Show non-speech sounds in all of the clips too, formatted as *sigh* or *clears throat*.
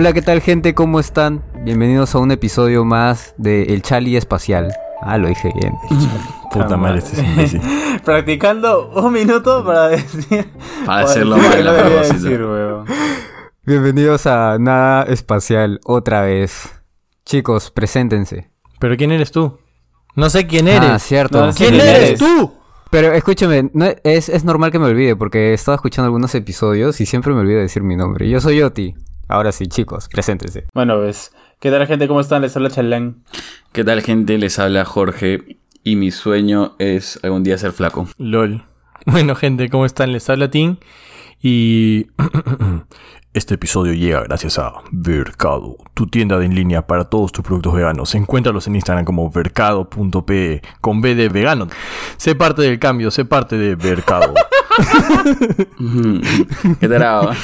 Hola, ¿qué tal gente? ¿Cómo están? Bienvenidos a un episodio más de El Chali Espacial. Ah, lo dije bien. *laughs* Puta madre, este es imbécil. *laughs* Practicando un minuto para decir. Para decirlo mal, decir, weón. Bienvenidos a Nada Espacial otra vez. Chicos, preséntense. ¿Pero quién eres tú? No sé quién eres. Ah, cierto. No, ¿Quién ¿quién eres eres? tú? Pero escúchame, no- es, es normal que me olvide porque he estado escuchando algunos episodios y siempre me olvido de decir mi nombre. Yo soy Oti. Ahora sí, chicos, preséntense. Bueno, pues. ¿Qué tal, gente? ¿Cómo están? Les habla Chalán. ¿Qué tal, gente? Les habla Jorge. Y mi sueño es algún día ser flaco. LOL. *laughs* Bueno, gente, ¿cómo están? Les habla Tim. Y. *clears throat* *laughs* Este episodio llega gracias a Vercado, tu tienda de en línea para todos tus productos veganos. Encuéntralos en Instagram como vercado.pe con B de vegano. Sé parte del cambio, sé parte de Vercado. *laughs* ¿Qué tal?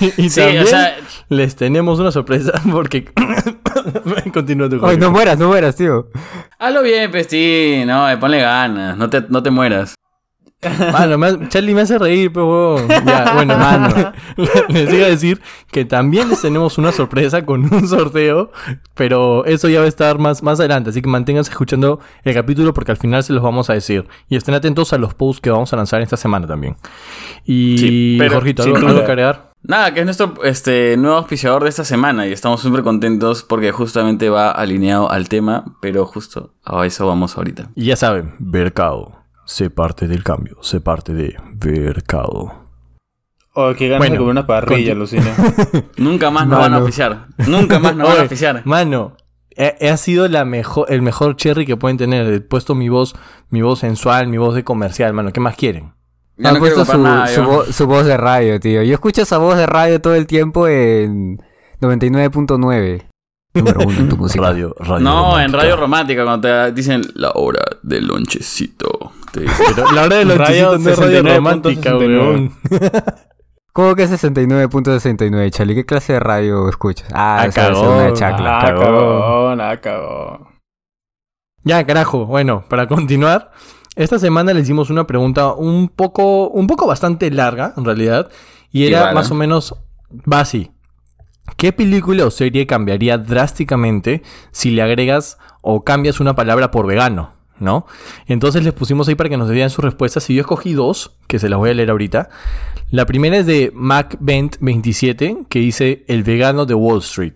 *laughs* y Sí, también o sea- les tenemos una sorpresa porque. *coughs* Continúa tu Ay, no mueras, no mueras, tío. Hazlo bien, Pesti. No, eh, ponle ganas. No te, no te mueras. Mano, me hace- Charlie me hace reír, pero huevón. Ya, bueno, *laughs* mano. *laughs* Les iba a decir que también les tenemos una sorpresa con un sorteo, pero eso ya va a estar más, más adelante, así que manténganse escuchando el capítulo porque al final se los vamos a decir. Y estén atentos a los posts que vamos a lanzar esta semana también. Y Sí, pero Jorgito, ¿algo, que agregar? Nada, que es nuestro este, nuevo auspiciador de esta semana y estamos súper contentos porque justamente va alineado al tema, pero justo a eso vamos ahorita. Y ya saben, Vercado. Sé parte del cambio, sé parte de Vercado. Oh, qué ganas Bueno, de comer una parrilla, Lucina. *laughs* Nunca más nos van a oficiar. Nunca más nos *laughs* van a oficiar. Mano, he, ha sido la mejor, el mejor cherry que pueden tener. He puesto mi voz, mi voz sensual, mi voz de comercial, mano. ¿Qué más quieren? Ya no quiero puesto su, nada, su yo. vo- su voz de radio, tío. Yo escucho esa voz de radio todo el tiempo en 99.9. Número uno en tu *laughs* música. Radio, radio. No, en radio romántica, cuando te dicen la hora del lonchecito. Te dicen, Pero la hora de los chisitos no es radio 69.69. romántica, weón. *laughs* ¿Cómo que 69.69, Charlie? ¿Qué clase de radio escuchas? Ah, Ah, esa cagón. una de chacla. Ah, cagón. ah, cagón. Ya, carajo. Bueno, para continuar, esta semana le hicimos una pregunta un poco, un poco bastante larga, en realidad. Y era más o menos, va así. ¿Qué película o serie cambiaría drásticamente si le agregas o cambias una palabra por vegano? ¿No? Entonces les pusimos ahí para que nos dieran sus respuestas. Y yo escogí dos, que se las voy a leer ahorita. La primera es de MacBent27, que dice El vegano de Wall Street.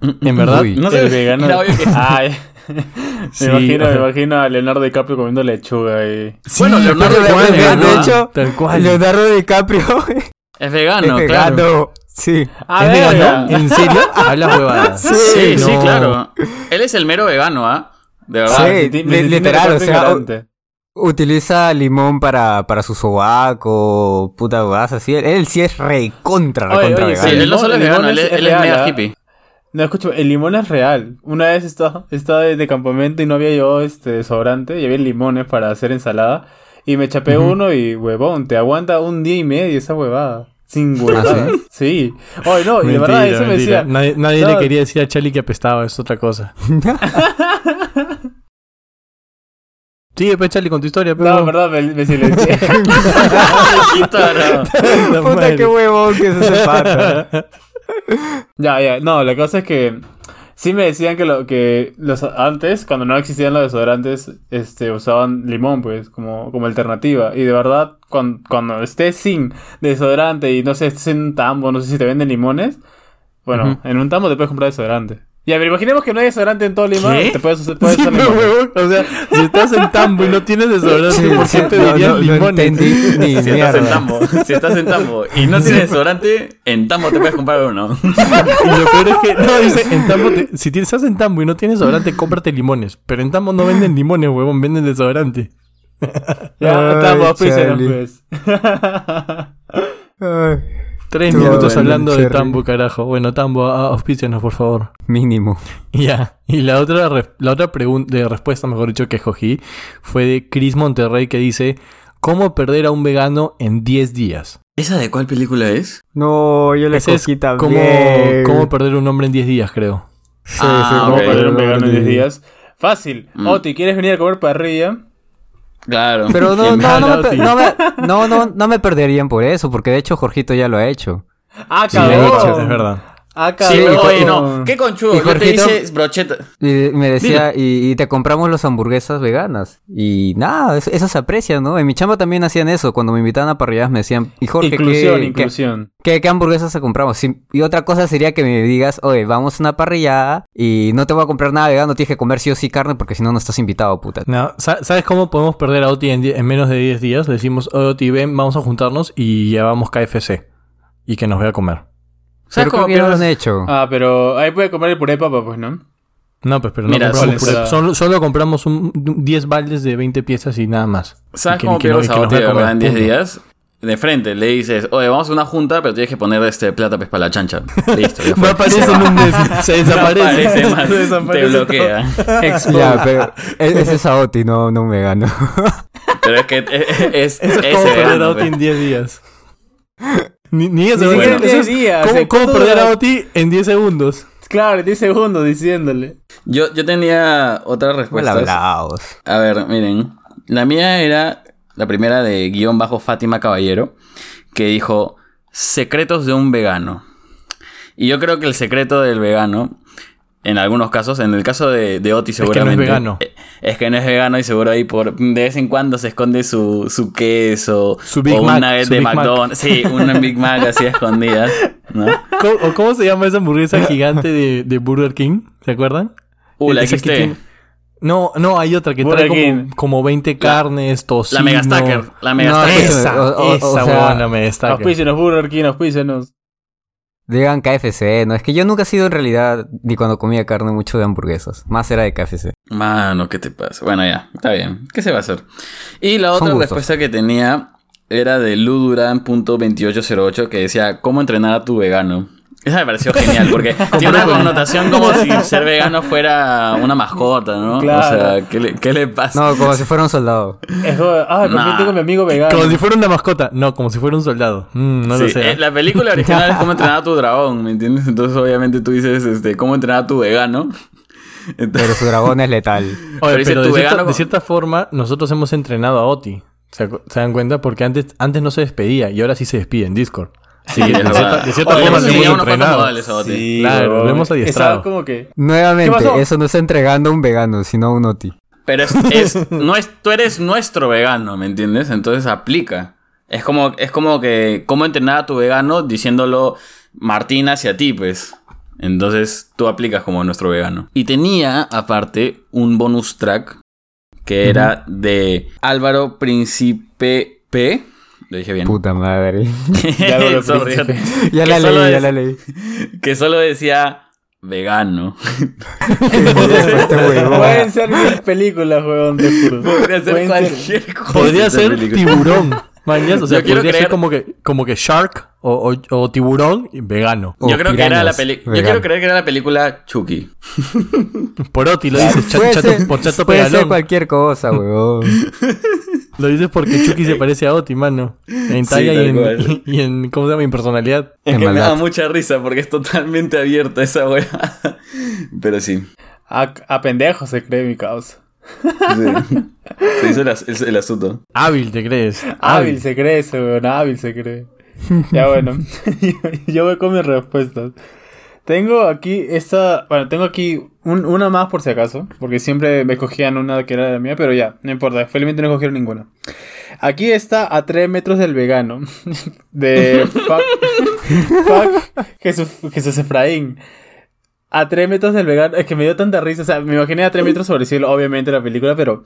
En verdad, Uy. No sé, el vegano. era obvio que- Ay. *laughs* me, Sí, imagino, o me imagino a Leonardo DiCaprio comiendo lechuga y. Bueno, Leonardo DiCaprio es de- vegano, de ¿ah? hecho, Tal cual. Leonardo DiCaprio *laughs* Es vegano, es claro. Sí. Ah, ¿Es vegano? ¿En serio? Hablas huevadas. *laughs* Sí, sí, no. claro. Él es el mero vegano, ¿ah? De verdad. Sí. Literal, o sea, ignorante. Utiliza limón para, para su sobaco, puta guasa, así. Él, sí es re contra, Oye, recontra oye, Sí, él no solo es vegano, él es, mega hippie. No, escucho, el limón es real. Una vez estaba, estaba de, de campamento y no había yo este desodorante y había limones para hacer ensalada. Y me chapé uno y, huevón, te aguanta un día y medio esa huevada. Sin huevada. sí? *laughs* Oye, no, y de verdad eso me decía. Nadie, nadie No. le quería decir a Charlie que apestaba, es otra cosa. *laughs* Sigue, pues, Charlie, con tu historia. No, en verdad me, me silencié. *laughs* Quítalo. Puta, qué huevón que es ese pata. ya, ya. No, la cosa es que sí me decían que lo que los antes, cuando no existían los desodorantes, este, usaban limón, pues, como, como alternativa. Y de verdad, cuando, cuando estés sin desodorante y no sé, estés en un tambo, no sé si te venden limones, bueno, en un tambo te puedes comprar desodorante. Ya, pero imaginemos que no hay desodorante en todo Lima, ¿Qué? te puedes, usar- puedes Sí, usar limón. huevón, o sea, si estás en Tambo y no tienes desodorante, Sí, ¿por qué te no, dirían no, no limones? entendí *laughs* ni Si estás en. Tambo, si estás en Tambo y no tienes desodorante, en Tambo te puedes comprar uno. Y lo peor es que, no, dice, en Tambo, te- si tienes- estás en Tambo y no tienes desodorante, cómprate limones. Pero en Tambo no venden limones, huevón, venden desodorante. Ya, Ay, tambo, pues. *laughs* Ay, Tres minutos hablando de. Tambo, carajo. Bueno, Tambo, a- auspícianos, por favor. mínimo. Y Ya. Y la otra, re- la otra pregunta, de respuesta, mejor dicho, que escogí fue de Chris Monterrey que dice: ¿Cómo perder a un vegano en 10 días? ¿Esa de cuál película es? No, yo le Ese es cogí cómo, también. cómo perder un hombre en 10 días, creo. Sí, Ah, sí. ¿Cómo perder perder un vegano en 10 en días? Fácil. Mm. Oti, ¿quieres venir a comer parrilla? Claro. Pero *laughs* no, no, no, me, no, me, no, no, no me perderían por eso, porque de hecho Jorgito ya lo ha hecho. ¡Ah, Sí, hecho, es verdad. Ah, Sí, oye, no. ¿Qué conchudo? Y Yo te hice brocheta. Y me decía, y, y te compramos las hamburguesas veganas. Y nada, eso, eso se aprecia, ¿no? En mi chamba también hacían eso. Cuando me invitaban a parrilladas me decían, y Jorge, Inclusión, ¿qué, inclusión. ¿qué, qué, qué hamburguesas te compramos? Y otra cosa sería que me digas, oye, vamos a una parrillada y no te voy a comprar nada vegano, tienes que comer sí o sí carne porque si no, no estás invitado, puta. No, sa- ¿Sabes cómo podemos perder a Oti en, menos de 10 días? Le decimos, oye Oti, ven, vamos a juntarnos y llevamos KFC. Y que nos vea a comer. ¿Sabes Pero cómo que lo han hecho. Ah, pero ahí puede comer el puré de papa, pues, ¿no? No, pues, pero no Mira, compramos solo- puré. Solo, solo compramos un, un 10 baldes de 20 piezas y nada más. ¿Sabes que- cómo que no- pierdes y a que nos Oti de vea a comer, verdad en 10 punto. días? De frente, le dices, oye, vamos a una junta, pero tienes que poner este plata pues para la chancha. Listo, ya No *laughs* fue. aparece Se en un *laughs* mes. Se desaparece. No aparece más, *laughs* Se te desaparece bloquea. Ya, pero e- ese es Aoti, no, no un vegano. Pero es que es, es, Eso es ese como perder pues. en 10 días. Ni, ni eso. Ni siquiera bueno, en eso 10 es- días, ¿Cómo, ¿eh? cómo ¿Cuánto perder a? Oti en 10 segundos? Claro, 10 segundos diciéndole. Yo, yo tenía otra respuesta. A ver, miren. La mía era la primera de guion bajo Fátima Caballero, que dijo secretos de un vegano. Y yo creo que el secreto del vegano, en algunos casos, en el caso de, de Oti que no es seguramente... vegano. Eh, Es que no es vegano y seguro ahí por de vez en cuando se esconde su, su queso. Su Big o Mac, una vez de Big Mac. McDonald's. Sí, una Big Mac así escondidas. ¿no? ¿Cómo, o cómo se llama esa hamburguesa gigante de, de Burger King? ¿Se acuerdan? Uh, la Esa que No, no, hay otra que Burger trae como, como 20 carnes, tocino. La Mega Stacker. La Mega No, escúchame, Esa, o- o- o esa sea, buena Mega Stacker. Auspícenos, Burger King, auspícenos. Digan KFC, no, es que yo nunca he sido en realidad, ni cuando comía carne, mucho de hamburguesas. Más era de KFC. Mano, ¿qué te pasa? Bueno, ya, está bien. ¿Qué se va a hacer? Y la Son otra gustos. respuesta que tenía era de luduran.2808 que decía, ¿cómo entrenar a tu vegano? Esa me pareció genial porque *laughs* tiene una connotación como si *laughs* ser vegano fuera una mascota, ¿no? Claro. O sea, ¿qué le, qué le pasa? No, como si fuera un soldado. Es como, ah, Nah. tengo a mi amigo vegano. Como si fuera una mascota. No, como si fuera un soldado. Mm, no lo Sí, sé. eh, la película original es cómo *laughs* entrenar a tu dragón, ¿me entiendes? Entonces obviamente tú dices, este, ¿cómo entrenar a tu vegano? Entonces- Pero su dragón es letal. Oye, pero dice pero tu de cierta, vegano- de cierta forma, nosotros hemos entrenado a Oti. ¿Se, acu- se dan cuenta? Porque antes, antes no se despedía y ahora sí se despide en Discord. Sí, de es cierta- de cierta Oye, forma le hemos entrenado. Sí, Claro, lo hemos adiestrado. Estaba como que... Nuevamente, eso no está entregando a un vegano, sino a un oti. Pero es, es- no es, tú eres nuestro vegano, ¿me entiendes? Entonces aplica. Es como, es como que, ¿cómo entrenar a tu vegano diciéndolo Martín hacia ti, pues? Entonces tú aplicas como nuestro vegano. Y tenía, aparte, un bonus track que era de Álvaro Príncipe P. Lo dije bien. Puta madre. *laughs* Ya lo Sorry, *laughs* ya la leí, ya es- la leí. Que solo decía vegano. Este. *laughs* Pueden ser mil películas, huevón, te juro. Podría ser Pueden cualquier cosa. Podría ser película. tiburón. Mañas, o sea, Yo podría creer- ser como que, como que shark o, o- o tiburón vegano. Yo creo que era la película. Yo vegano. quiero creer que era la película Chucky. *laughs* Por Oti lo dices, chato, Puede chato- ser, por chato puede ser cualquier cosa, huevón. *laughs* Lo dices porque Chucky se parece a Oti, mano. En talla tal y, en, *laughs* y en, ¿cómo se llama? En personalidad. Es En que me da mucha risa porque es totalmente abierta esa weá. Pero sí. A, a pendejo se cree mi causa. sí. Se hizo el, el- el asunto. Hábil, ¿te crees? Hábil se cree ese, weón. Hábil se cree. *laughs* Ya bueno. *laughs* Yo voy con mis respuestas. Tengo aquí esta. Bueno, tengo aquí un- una más por si acaso. Porque siempre me cogían una que era la mía. Pero ya, no importa. Felizmente no cogieron ninguna. Aquí está a 3 metros del vegano. *laughs* De fuck Jesús, Jesús Efraín. A 3 metros del vegano. Es que me dio tanta risa. O sea, me imaginé a 3 metros sobre el cielo, obviamente, la película, pero.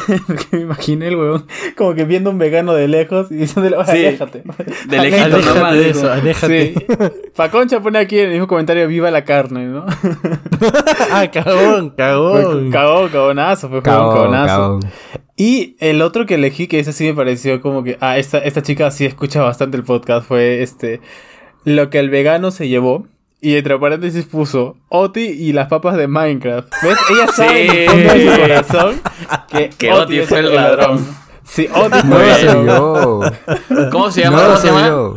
*laughs* me imaginé el huevón como que viendo un vegano de lejos y diciéndole, "Oye, Sí. aléjate. De lejito Aléjate nomás. de eso, aléjate. Sí. *laughs* Paconcha pone aquí en el mismo comentario: Viva la carne, ¿no? *laughs* ah, cagón, cagón. cagón, cagonazo, fue un Cabón, cagonazo. cabón. Y el otro que elegí, que ese sí me pareció como que, ah, esta, esta chica sí escucha bastante el podcast, fue este, lo que el vegano se llevó. Y entre paréntesis puso Oti y las papas de Minecraft. ¿Ves? Ella sabe en el fondo de su corazón que, *laughs* Que Oti es fue el ladrón. Sí, Oti No fue lo el ladrón. yo. *laughs* ¿Cómo se llama? No lo ¿Cómo se sé llama? yo.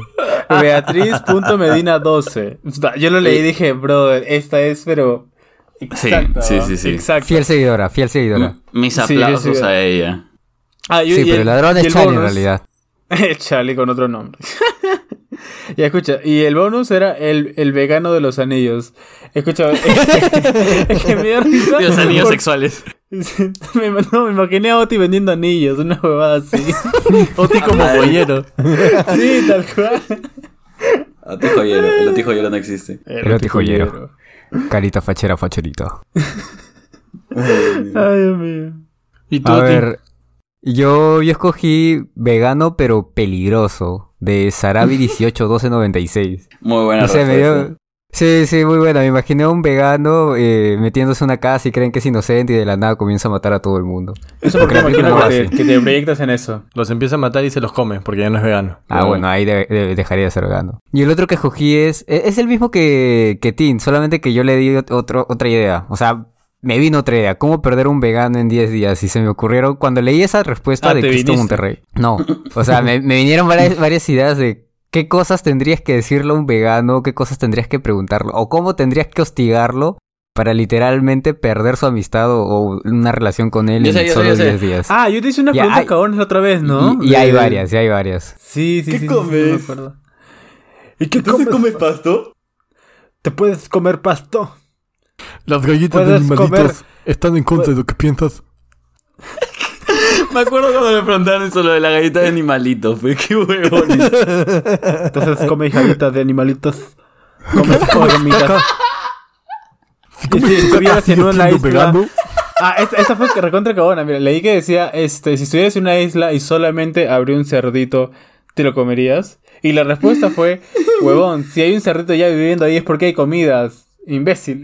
Beatriz.medina12. O sea, Yo lo leí y dije, brother, esta es, pero. Sí, ¿no? sí, sí. Exacto. Fiel seguidora, fiel seguidora. Mis Sí, aplausos sí. a ella. Ah, y- Sí, y pero el ladrón es Charlie en realidad. *laughs* Charlie con otro nombre. Ya escucha, y el bonus era el, el vegano de los anillos. Escucha, *laughs* es que me dio risa. Los anillos por- sexuales. *laughs* me, no, me imaginé a Oti vendiendo anillos, una huevada así. *laughs* Oti como pollero. sí, tal cual. Oti joyero. El oti joyero no existe. El Oti joyero. Carita fachera, facherito. Ay, Dios mío. ¿Y tú, A Oti? ver, yo, yo escogí vegano pero peligroso de Sarabi *laughs* 181296. Muy buena No sé, me dio... Sí, sí, muy buena. Me imaginé a un vegano eh, metiéndose en una casa y creen que es inocente y de la nada comienza a matar a todo el mundo. Eso porque me imagino que te, que te proyectas en eso. Los empieza a matar y se los come porque ya no es vegano. Ah, No. bueno, ahí de- de- dejaría de ser vegano. Y el otro que escogí es... e- Es el mismo que, que Tin, solamente que yo le di ot- otro, otra idea. O sea, me vino otra idea. ¿Cómo perder un vegano en 10 días? Y se me ocurrieron... Cuando leí esa respuesta Ah, de te Cristo viniste. Monterrey. No. O sea, me, me vinieron varias, varias ideas de... ¿Qué cosas tendrías que decirle a un vegano? ¿Qué cosas tendrías que preguntarlo? ¿O cómo tendrías que hostigarlo para literalmente perder su amistad o, o una relación con él Yo en sé, solo yo sé. 10 días? Ah, yo te hice una Ya, pregunta hay- la otra vez, ¿no? Y, y hay varias, y hay varias. Sí, sí, ¿Qué sí. comes? sí, me acuerdo. ¿Y qué comes? pasto? ¿Te puedes comer pasto? Las galletas Puedes comer- están en contra de lo que piensas. Me acuerdo cuando me preguntaron eso lo de la galleta de animalitos. Fue qué huevones. Entonces come hijaditas de animalitos. Come hormigas. Y si estuvieras en una isla... Ah, esta, esta fue recontra cabona. Mira, leí que decía, este, si estuvieras en una isla y solamente abrió un cerdito, ¿te lo comerías? Y la respuesta fue, huevón, si hay un cerdito ya viviendo ahí es porque hay comidas. Imbécil.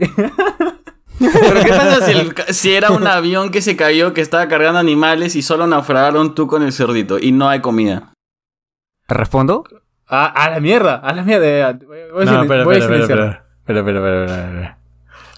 Pero ¿qué pasa si, el ca- si era un avión que se cayó que estaba cargando animales y solo naufragaron tú con el cerdito y no hay comida? ¿Respondo? a la mierda, a la mierda. Voy a, voy No, espera, voy a espera, espera, silenciar. espera, espera, espera.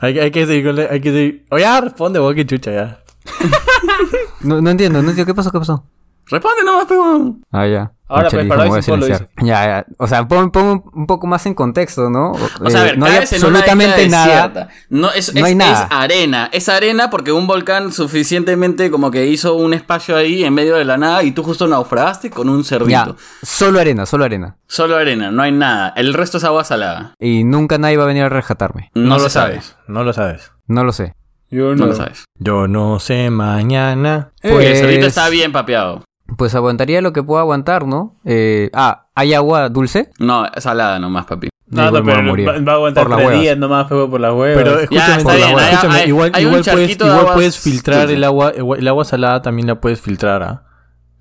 Hay, hay que seguir hay que seguir. Oye, ya responde vos, que chucha ya. *laughs* No, no entiendo, no entiendo. ¿Qué pasó? ¿Qué pasó? Responde nomás, pegón. Ah, ya. Ahora, Concha, pues, para dijo, hoy "Me sí voy a solo silenciar". Ya, ya. O sea, pon, pon un- poco más en contexto, ¿no? O sea, a Eh, ver, no hay caes en una absolutamente nada. No, es, No es- hay es nada. arena. Es arena porque un volcán suficientemente como que hizo un espacio ahí en medio de la nada y tú justo naufragaste con un cerdito. Ya, solo arena, solo arena. Solo arena, no hay nada. El resto es agua salada. Y nunca nadie va a venir a rescatarme. No, lo sabes. No lo sabes. No lo sé. Yo No no. lo sabes. Yo no sé mañana. Porque el cerdito Pues- está bien papeado. Pues aguantaría lo que pueda aguantar, ¿no? Eh, ah, ¿hay agua dulce? No, salada nomás, papi. No, no, pero morir. va, va a aguantar Por las tres huevas. días nomás, fue por las huevas. Pero escúchame, está bien, hay- escúchame, hay- igual, hay igual puedes, igual puedes filtrar el agua, el agua salada también la puedes filtrar, ¿ah?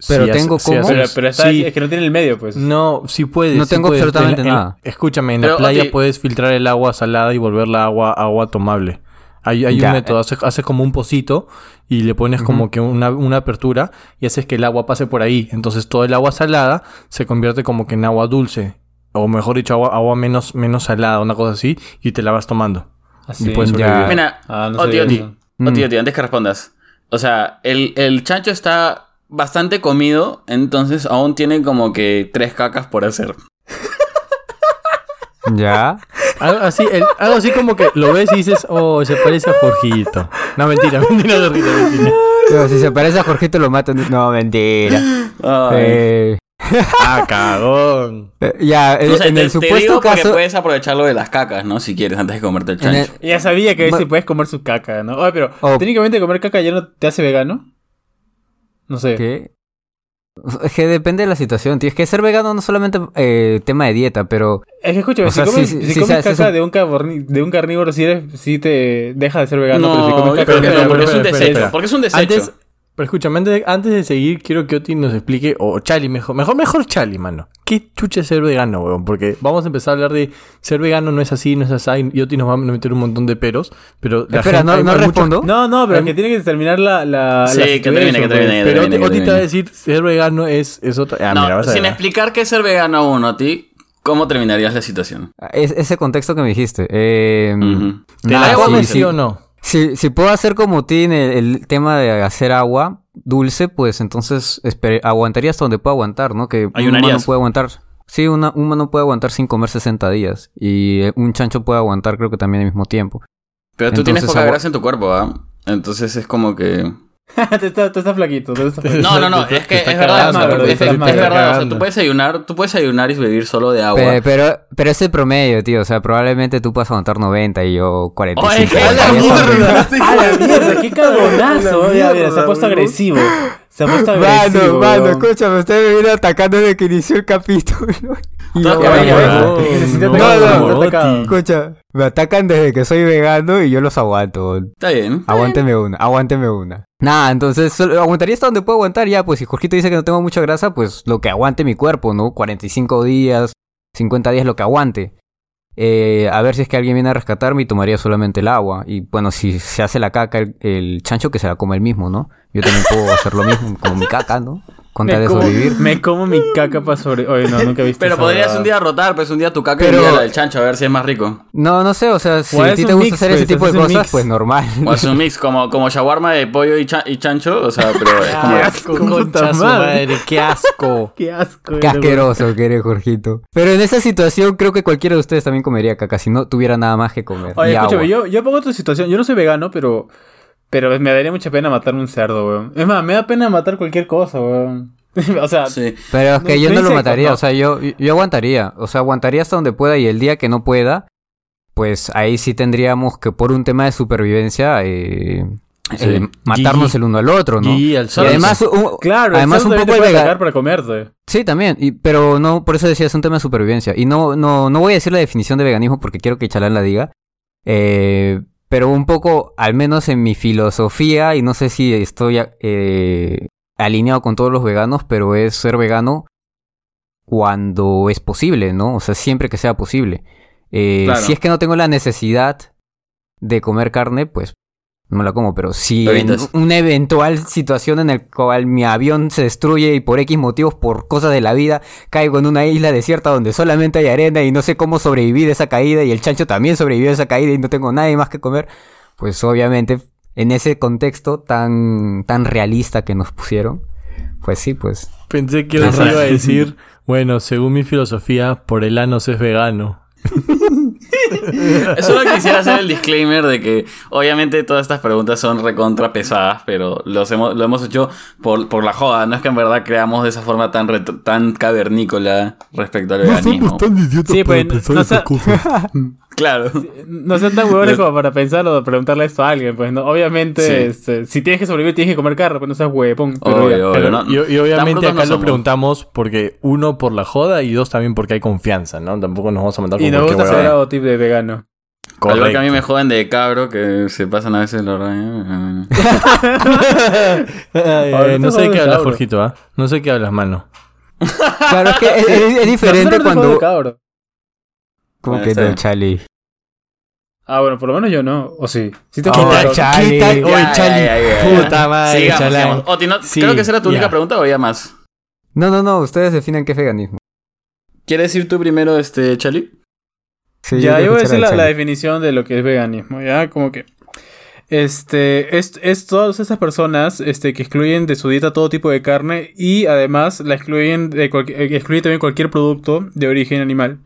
Pero Si tengo si cómo. pero, haces- pero está, sí. es que no tiene el medio, pues. No, sí puedes. No sí tengo puedes. absolutamente En la- en- nada. escúchame, en Pero, la playa puedes filtrar el agua salada y volverla agua, agua tomable. Hay, hay Ya, un método, eh. haces, haces como un pocito y le pones como que una, una apertura y haces que el agua pase por ahí. Entonces todo el agua salada se convierte como que en agua dulce. O mejor dicho, agua, agua menos, menos salada, una cosa así, y te la vas tomando. Así. y puedes ya. Mira, Ah, no Oti, sabía Oti, eso. Oti, Mm. Oti, antes que respondas. O sea, el, el chancho está bastante comido, entonces aún tiene como que tres cacas por hacer. *laughs* Ya. Algo así, el- algo así como que lo ves y dices, oh, se parece a Jorgito. No, mentira, *laughs* mentira, Jorgito, mentira. Si se parece a Jorgito lo matan. No, mentira. Ay. Eh, Ah, cagón. eh, ya, en, No sé, en te, el te supuesto digo porque caso. puedes aprovechar lo de las cacas, ¿no? Si quieres, antes de comerte el chancho. Ya sabía que Ma- si puedes comer su caca, ¿no? Oye, pero Oh. técnicamente comer caca ya no te hace vegano. No sé. ¿Qué? Es que depende de la situación, tío. Es que ser vegano no es solamente eh, tema de dieta, pero Es que escúchame, O sea, si comes, sí, sí, si sí, comes caca de, un caborni- de un carnívoro, si eres, si te deja de ser vegano, pero si No, comes caca creo de no, porque es un desecho. Porque es un desecho. Antes, pero escúchame, antes, antes de seguir, quiero que Oti nos explique, o Chali, mejor, mejor, mejor Chali, mano. ¿Qué chucha es ser vegano, weón? Porque vamos a empezar a hablar de ser vegano no es así, no es así, y Oti nos va a meter un montón de peros, pero la espera, gente- no, hay- no hay respondo. No, no, pero Hay- que tiene que terminar la. la Sí, la que termine, que termine. Pero Oti, te va a decir, ser vegano es, es otra... Ah, no, mira, vas a sin ver. explicar qué es ser vegano aún, Oti, ¿cómo terminarías la situación? Es- ese contexto que me dijiste. Eh, Ujú. ¿Te la sí, sí sí. o no? Si, si puedo hacer como Tim el, el tema de hacer agua dulce, pues entonces espere- aguantaría hasta donde pueda aguantar, ¿no? Que un humano puede aguantar. Sí, una- un humano puede aguantar sin comer 60 días. Y eh, un chancho puede aguantar, creo que también al mismo tiempo. Pero tú tienes poca agua- grasa en tu cuerpo, ¿ah? Entonces es como que... *laughs* tú, estás, tú estás flaquito. Estás *laughs* flaquito. No, no, no, Te- es te que está es verdad, o sea, cagando, es, te es está verdad, o sea, tú puedes ayunar, tú puedes ayunar y beber solo de agua. Pe- Pero, pero ese promedio, tío. O sea, probablemente tú puedas aguantar 90 y yo 45. Oye, que- Ya ¡A la está. mierda! ¡A la mierda! ¡Qué *laughs* cagonazo! Mira, mira, se ha puesto agresivo. Se ha puesto agresivo. Mano, mano, escúchame, usted me viene atacando desde que inició el capítulo. Es No, no, no. Escucha, me atacan desde que soy vegano y yo los aguanto. Está bien. Aguánteme una, aguánteme una. Nada, entonces aguantaría hasta donde puedo aguantar ya, pues si Jorgito dice que no tengo mucha grasa, pues lo que aguante mi cuerpo, ¿no? 45 días, 50 días, lo que aguante. Eh, a ver si es que alguien viene a rescatarme y tomaría solamente el agua. Y bueno, si se hace la caca el, el chancho, que se la coma él mismo, ¿no? Yo también puedo hacer lo mismo, como mi caca, ¿no? Con tal de como, sobrevivir. *laughs* me como mi caca para sobre... Oye, no, nunca he visto Pero podrías huevada. un día rotar, pues un día tu caca y Pero- un día la del chancho, a ver si es más rico. No, no sé, o sea, si O a es ti te gusta mix, hacer ese pues, tipo de cosas, mix. pues normal. O es un mix, como, como shawarma de pollo y, cha- y chancho, o sea, pero es como... Qué asco, Concha puta su madre. qué asco. *laughs* Qué asco. Qué eres, weón. asqueroso que eres, Jorgito. Pero en esa situación creo que cualquiera de ustedes también comería caca si no tuviera nada más que comer. Oye, y escúchame, yo, yo pongo tu situación. Yo no soy vegano, pero... Pero me daría mucha pena matar un cerdo, weón. Es más, me da pena matar cualquier cosa, weón. *laughs* o sea, Sí. Pero es que yo no lo mataría, no. o sea, yo, yo aguantaría. O sea, aguantaría hasta donde pueda y el día que no pueda, pues ahí sí tendríamos que por un tema de supervivencia eh, Sí. eh, matarnos el uno al otro, ¿no? Y al Y además, un- claro, además el un poco puede atacar para comerte. Sí, también, y, pero no, por eso decía, es un tema de supervivencia. Y no, no, no voy a decir la definición de veganismo porque quiero que Chalán la diga. Eh, pero un poco, al menos en mi filosofía, y no sé si estoy eh, alineado con todos los veganos, pero es ser vegano cuando es posible, ¿no? O sea, siempre que sea posible. Eh, Claro. Si es que no tengo la necesidad de comer carne, pues no me la como, pero si en una eventual situación en la cual mi avión se destruye y por X motivos, por cosas de la vida, caigo en una isla desierta donde solamente hay arena y no sé cómo sobrevivir a esa caída y el chancho también sobrevivió a esa caída y no tengo nadie más que comer, pues obviamente en ese contexto tan, tan realista que nos pusieron, pues sí, pues. Pensé que iba a decir, *laughs* bueno, según mi filosofía, por el ano se es vegano. *laughs* Solo quisiera hacer el disclaimer de que obviamente todas estas preguntas son recontra pesadas, pero los hemos, lo hemos hecho por, por la joda. No es que en verdad creamos de esa forma tan, ret- tan cavernícola respecto al veganismo. idiotas Sí, para pues, pensar no esas sé- *laughs* Claro. No sean tan huevones como para pensar o preguntarle esto a alguien, pues, ¿no? Obviamente, Sí. este, si tienes que sobrevivir, tienes que comer carne, pues no seas huevón. No- y, obviamente no acá lo preguntamos porque uno por la joda y dos también porque hay confianza, ¿no? Tampoco nos vamos a matar con Y nos gusta ser huevada. algo tip de vegano. Al igual que a mí Correcto. me joden de cabro que se pasan a veces los *laughs* ay, no sé de qué hablas. Jorgito, ¿ah? No sé qué hablas, mano. *laughs* claro, es que es, es- es diferente cuando... Bueno, que no, bien. Charlie. Ah, bueno, por lo menos yo no. O sí. Sí te jodo, ¿qué tal. Charlie? ¿Qué tal? Oye, ya, ya, ya. puta madre, Sigamos, sigamos. Oti, no- Sí, creo que esa era tu única pregunta o había más. No, no, no, ustedes definen qué es veganismo. ¿Quieres ir tú primero, este, Chali? Sí, ya, yo voy a decir la definición de lo que es veganismo, ¿ya? Como que... Este, es, es todas esas personas este, que excluyen de su dieta todo tipo de carne y además la excluyen de cualquier, eh, excluyen también cualquier producto de origen animal.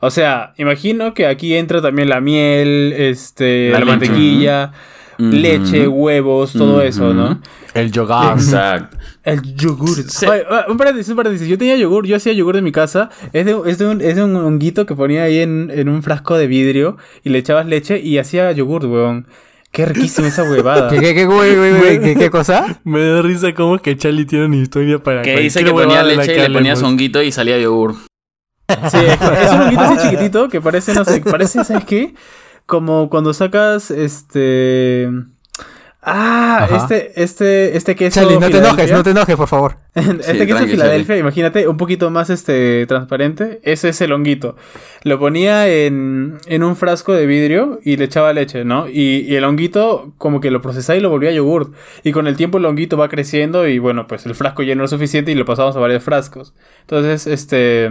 O sea, imagino que aquí entra también la miel, este, La mantequilla, leche, huevos, todo eso, ¿no? El yogar. Exacto. El yogur. Sí. Oye, ah, un paréntesis, un paréntesis. Yo tenía yogur, yo hacía yogur en mi casa. Es de, es de, un, es de un honguito que ponía ahí en, en un frasco de vidrio y le echabas leche y hacía yogur, weón. Qué riquísima esa huevada. ¿Qué, qué, qué, güey, güey, güey, qué, qué cosa? *laughs* Me da risa como que Charlie tiene una historia para Que dice que ponía de leche y le ponías honguito y salía yogur. Sí, es, un honguito así chiquitito que parece, no sé, parece, ¿sabes qué? Como cuando sacas este. Ah, Ajá. este, este, este queso. Charlie, no te enojes, no te enojes, por favor. *laughs* este Sí, queso tranqui, Filadelfia, imagínate, un poquito más este transparente. Ese es el honguito. Lo ponía en, en un frasco de vidrio y le echaba leche, ¿no? Y, y el honguito, como que lo procesaba y lo volvía yogur. Y con el tiempo el honguito va creciendo y bueno, pues el frasco ya no es suficiente y lo pasamos a varios frascos. Entonces, este.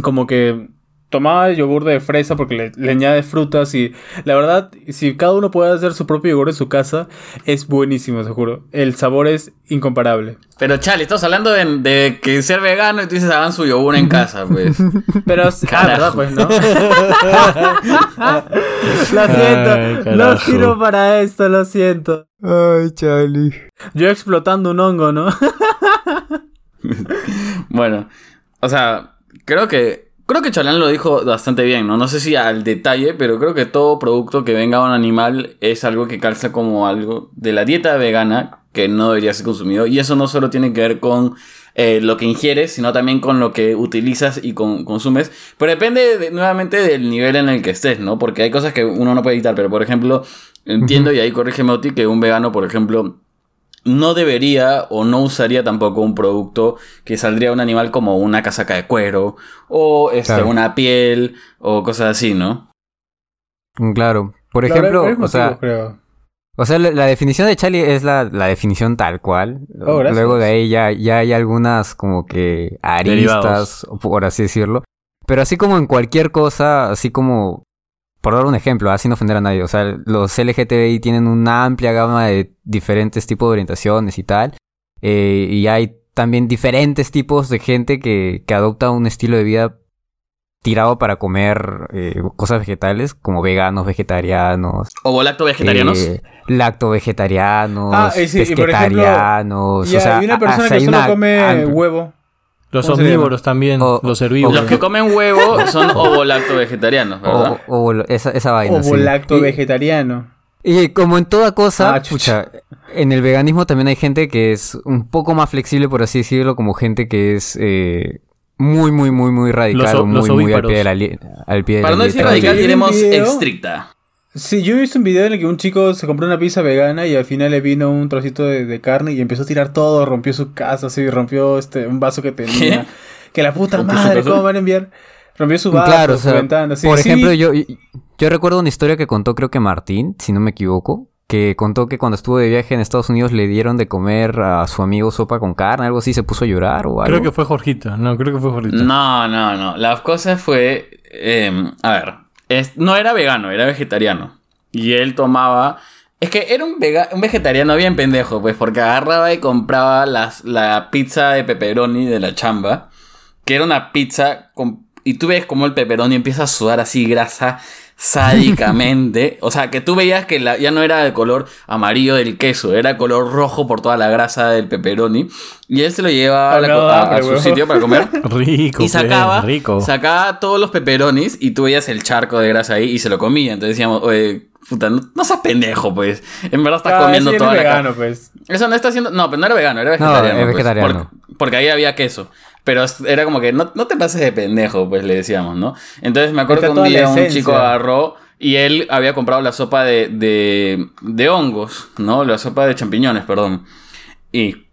Como que tomaba yogur de fresa porque le, le añade frutas y la verdad, si cada uno puede hacer su propio yogur en su casa, es buenísimo, te juro. El sabor es incomparable. Pero Chale, estamos hablando de, de que ser vegano y tú dices hagan su yogur en casa, pues. *laughs* Pero, ah, verdad, pues, ¿no? *laughs* lo siento, Ay, no sirvo para esto, lo siento. Ay, Charlie. Yo explotando un hongo, ¿no? *laughs* Bueno, o sea, creo que creo que Chalán lo dijo bastante bien, ¿no? No sé si al detalle, pero creo que todo producto que venga de un animal es algo que calza como algo de la dieta vegana que no debería ser consumido. Y eso no solo tiene que ver con eh, lo que ingieres, sino también con lo que utilizas y con- consumes. Pero depende de- nuevamente del nivel en el que estés, ¿no? Porque hay cosas que uno no puede evitar. Pero, por ejemplo, entiendo, y ahí corrígeme, Oti, que un vegano, por ejemplo, no debería o no usaría tampoco un producto que saldría un animal como una casaca de cuero o este, Claro. una piel o cosas así, ¿no? Mm, Claro. Por Claro, ejemplo, o sea, creo. o sea, la, la definición de Charlie es la, la definición tal cual. Oh. Luego de ahí ya, ya hay algunas como que Derivados. aristas, por así decirlo. Pero así como en cualquier cosa, así como, por dar un ejemplo, así no ofender a nadie, o sea, los LGTBI tienen una amplia gama de diferentes tipos de orientaciones y tal. eh, y hay también diferentes tipos de gente que, que adopta un estilo de vida tirado para comer eh, cosas vegetales, como veganos, vegetarianos, O lacto vegetarianos. eh, lacto vegetarianos, Ah, y sí, y por ejemplo, pesquetarianos, Y o sea, hay una persona que hay solo una come huevo. Los omnívoros también, O- los o- herbívoros. Los que comen huevo son *laughs* ovo-lacto vegetarianos, ¿verdad? o, esa, esa vaina. Sí. Y- vegetariano. Y como en toda cosa, Ah, pucha, en el veganismo también hay gente que es un poco más flexible, por así decirlo, como gente que es eh, muy, muy, muy, muy radical, Los o- o muy, muy al pie de la, al pie de Para la no decir radical, diremos estricta. Sí, yo he visto un video en el que un chico se compró una pizza vegana y al final le vino un trocito de, de carne y empezó a tirar todo, rompió su casa, así, rompió este un vaso que tenía. Que la puta ¿Rompió su madre? ¿cómo van a enviar? Rompió su vaso, Claro, o su sea, ventana, sí, por sí. ejemplo, yo, yo recuerdo una historia que contó creo que Martín, si no me equivoco, que contó que cuando estuvo de viaje en Estados Unidos le dieron de comer a su amigo sopa con carne, algo así, se puso a llorar o algo. Creo que fue Jorgito. No, creo que fue Jorgito. No, no, no. La cosa fue. eh, a ver. Es- no era vegano, era vegetariano. Y él tomaba. Es que era un, vega- un vegetariano bien pendejo, pues, porque agarraba y compraba las, la pizza de pepperoni de la chamba. Que era una pizza con. Y tú ves como el pepperoni empieza a sudar así grasa sádicamente. o sea, que tú veías que la- ya no era de color amarillo del queso, era color rojo por toda la grasa del pepperoni. Y él se lo llevaba Ah, a, la no, a- su sitio para comer. *laughs* Rico, Y sacaba, pues, rico. sacaba todos los peperonis y tú veías el charco de grasa ahí y se lo comía. Entonces decíamos, oye, puta, no, no seas pendejo, pues. En verdad estás Ah, comiendo ese toda es la vegano, ca- pues. Eso no está haciendo. No, pero no era vegano, era vegetariano. es pues, vegetariano. porque, porque ahí había queso. Pero era como que no, no te pases de pendejo, pues le decíamos, ¿no? Entonces me acuerdo Está que un día un chico agarró y él había comprado la sopa de, de, de hongos, ¿no? La sopa de champiñones, perdón. Y,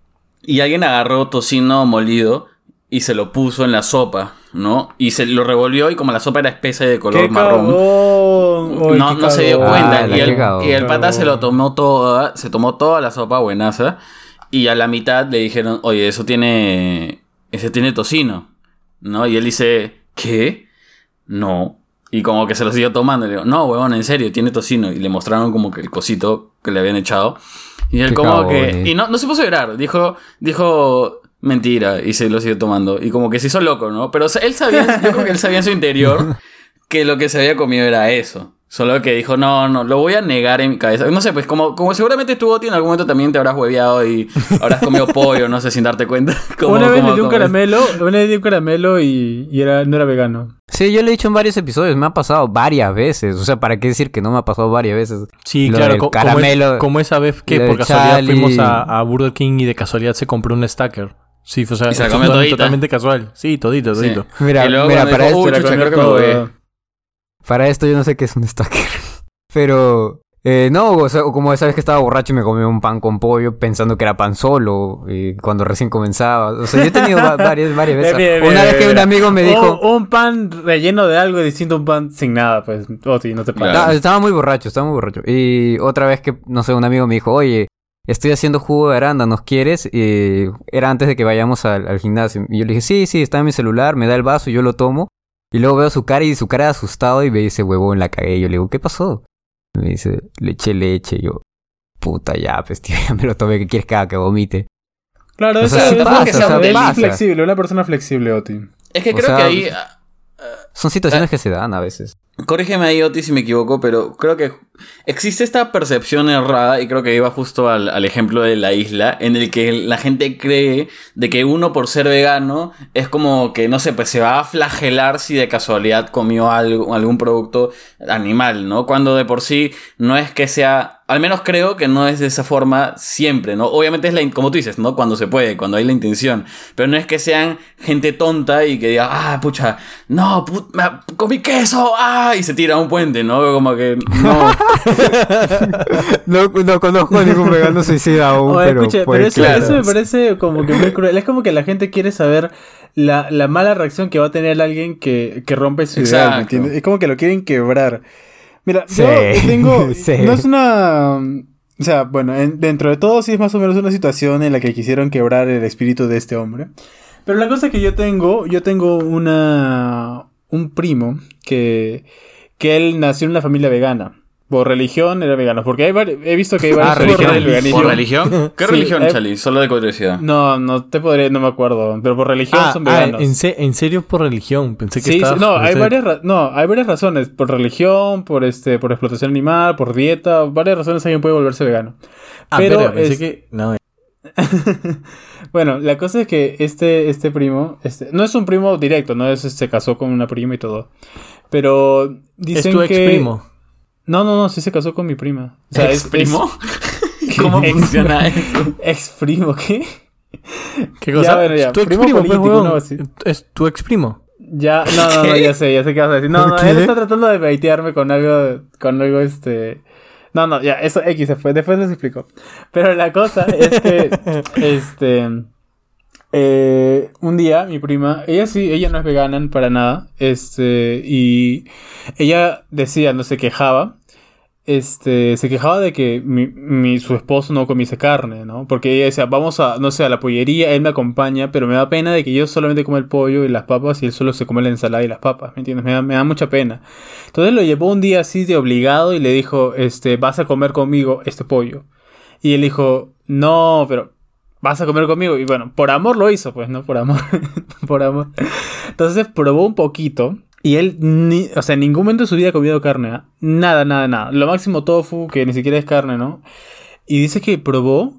y alguien agarró tocino molido y se lo puso en la sopa, ¿no? Y se lo revolvió y como la sopa era espesa y de color ¡Qué marrón. No, qué no se dio cuenta. Ah, y, el, y el pata se lo tomó toda, se tomó toda la sopa buenaza. Y a la mitad le dijeron, oye, eso tiene. Ese tiene tocino. ¿No? Y él dice, ¿qué? No. Y como que se lo siguió tomando. Y le digo, no, huevón, en serio, tiene tocino. Y le mostraron como que el cosito que le habían echado. Y él Qué como que... cagones. Y no, no se puso a llorar. Dijo, dijo, mentira. Y se lo siguió tomando. Y como que se hizo loco, ¿no? Pero él sabía, yo creo que él sabía en su interior *laughs* que lo que se había comido era eso. Solo que dijo, no, no, lo voy a negar en mi cabeza. No sé, pues como, como seguramente tú, Oti, en algún momento también te habrás hueveado y *laughs* habrás comido pollo, no sé, sin darte cuenta. *laughs* Como- una vez como le di un caramelo, una vez le di un caramelo y, y era, no era vegano. Sí, yo lo he dicho en varios episodios, me ha pasado varias veces. O sea, ¿para qué decir que no me ha pasado varias veces? Sí, Lo claro, co- como, caramelo, es- como esa vez que por casualidad Charlie. fuimos a, a Burger King y de casualidad se compró un stacker. Sí, o sea, se totalmente casual. Sí, todito, Sí. todito. Mira, Y luego mira, para dijo, esto, "Uy, Se la chucha, comió creo que me todo. voy". Para esto yo no sé qué es un stacker. *laughs* Pero, eh, no, o sea, como esa vez que estaba borracho y me comí un pan con pollo pensando que era pan solo, y cuando recién comenzaba. O sea, yo he tenido va- varias, varias *laughs* veces. Mira, mira, Una vez que un amigo me dijo... Un, un pan relleno de algo distinto a un pan sin nada, pues. Oh, sí, no te pases. Claro. Ah, estaba muy borracho, estaba muy borracho. Y otra vez que, no sé, un amigo me dijo, oye, estoy haciendo jugo de arándanos, ¿quieres? Y era antes de que vayamos al, al gimnasio. Y yo le dije, sí, sí, está en mi celular, me da el vaso y yo lo tomo. Y luego veo su cara y su cara de asustado y me dice, huevón, la cagué. Y yo le digo, ¿qué pasó? Y me dice, le eché leche. Y yo, puta ya, pues tío, *laughs* ya me lo tomé, ¿qué quieres que haga? Que vomite. Claro, O eso sea, es sí pasa, o sea, pasa. flexible, una persona flexible, Oti. Es que O creo sea, que ahí. Son situaciones que se dan a veces. Corrígeme ahí, Oti, si me equivoco, pero creo que existe esta percepción errada, y creo que iba justo al, al ejemplo de la isla, en el que la gente cree de que uno por ser vegano es como que, no sé, pues se va a flagelar si de casualidad comió algo, algún producto animal, ¿no? Cuando de por sí no es que sea, al menos creo que no es de esa forma siempre, ¿no? Obviamente es la, como tú dices, ¿no? Cuando se puede, cuando hay la intención, pero no es que sean gente tonta y que diga, ah, pucha, no, put- comí queso, ah, y se tira a un puente, ¿no? Como que, no. *laughs* No, no conozco a ningún vegano suicida aún, Oye, pero, escucha, pues, pero eso, claro. eso me parece como que muy cruel. Es como que la gente quiere saber la, la mala reacción que va a tener alguien que, que rompe su ideal, Exacto. ¿me entiendes? Es como que lo quieren quebrar. Mira, Sí, yo tengo... *laughs* sí. No es una... O sea, bueno, en- dentro de todo sí es más o menos una situación en la que quisieron quebrar el espíritu de este hombre. Pero la cosa que yo tengo, yo tengo una... Un primo que, que él nació en una familia vegana. Por religión era vegano. Porque hay he visto que hay varias Ah, religiones del religión. ¿Por religión? *laughs* ¿Qué Sí, religión, eh, Chali? Solo de curiosidad. No, no te podría, no me acuerdo, pero por religión Ah, son ah, veganos. en, se- en serio por religión. Pensé que sí, no, hay varias, no, hay varias razones, por religión, por este, por explotación animal, por dieta, varias razones alguien puede volverse vegano. Ah, pero pero pensé es- que. No, *laughs* Bueno, la cosa es que este, este primo, este, no es un primo directo, no es, se casó con una prima y todo, pero es dicen tu ex que primo. no, no, no, sí se casó con mi prima. O sea, ¿Ex es- primo? es- *laughs* ¿Cómo ex- *laughs* funciona eso? Ex primo, ¿qué? ¿Qué cosa? Ya, bueno, ya, Tu ex primo primo, pues, político, huevón. no, así. Es tu ex primo. Ya, no, no, no, ya sé, ya sé qué vas a decir. No, no, ¿Qué? él está tratando de baitearme con algo, con algo este... No, no, ya, eso X se fue, después les explico. Pero la cosa es que, *laughs* este... eh, un día mi prima, ella sí, ella no es vegana para nada, este, y ella decía, no se quejaba, este, se quejaba de que mi, mi- su esposo no comiese carne, ¿no? Porque ella decía, vamos a, no sé, a la pollería, él me acompaña, pero me da pena de que yo solamente como el pollo y las papas y él solo se come la ensalada y las papas, ¿me entiendes? Me da, me da mucha pena. Entonces lo llevó un día así de obligado y le dijo, este, vas a comer conmigo este pollo. Y él dijo, no, pero vas a comer conmigo. Y bueno, por amor lo hizo, pues, ¿no? Por amor. *laughs* por amor. Entonces probó un poquito. Y él, ni, o sea, en ningún momento de su vida ha comido carne. ¿ah? Nada, nada, nada. Lo máximo tofu, que ni siquiera es carne, ¿no? Y dice que probó.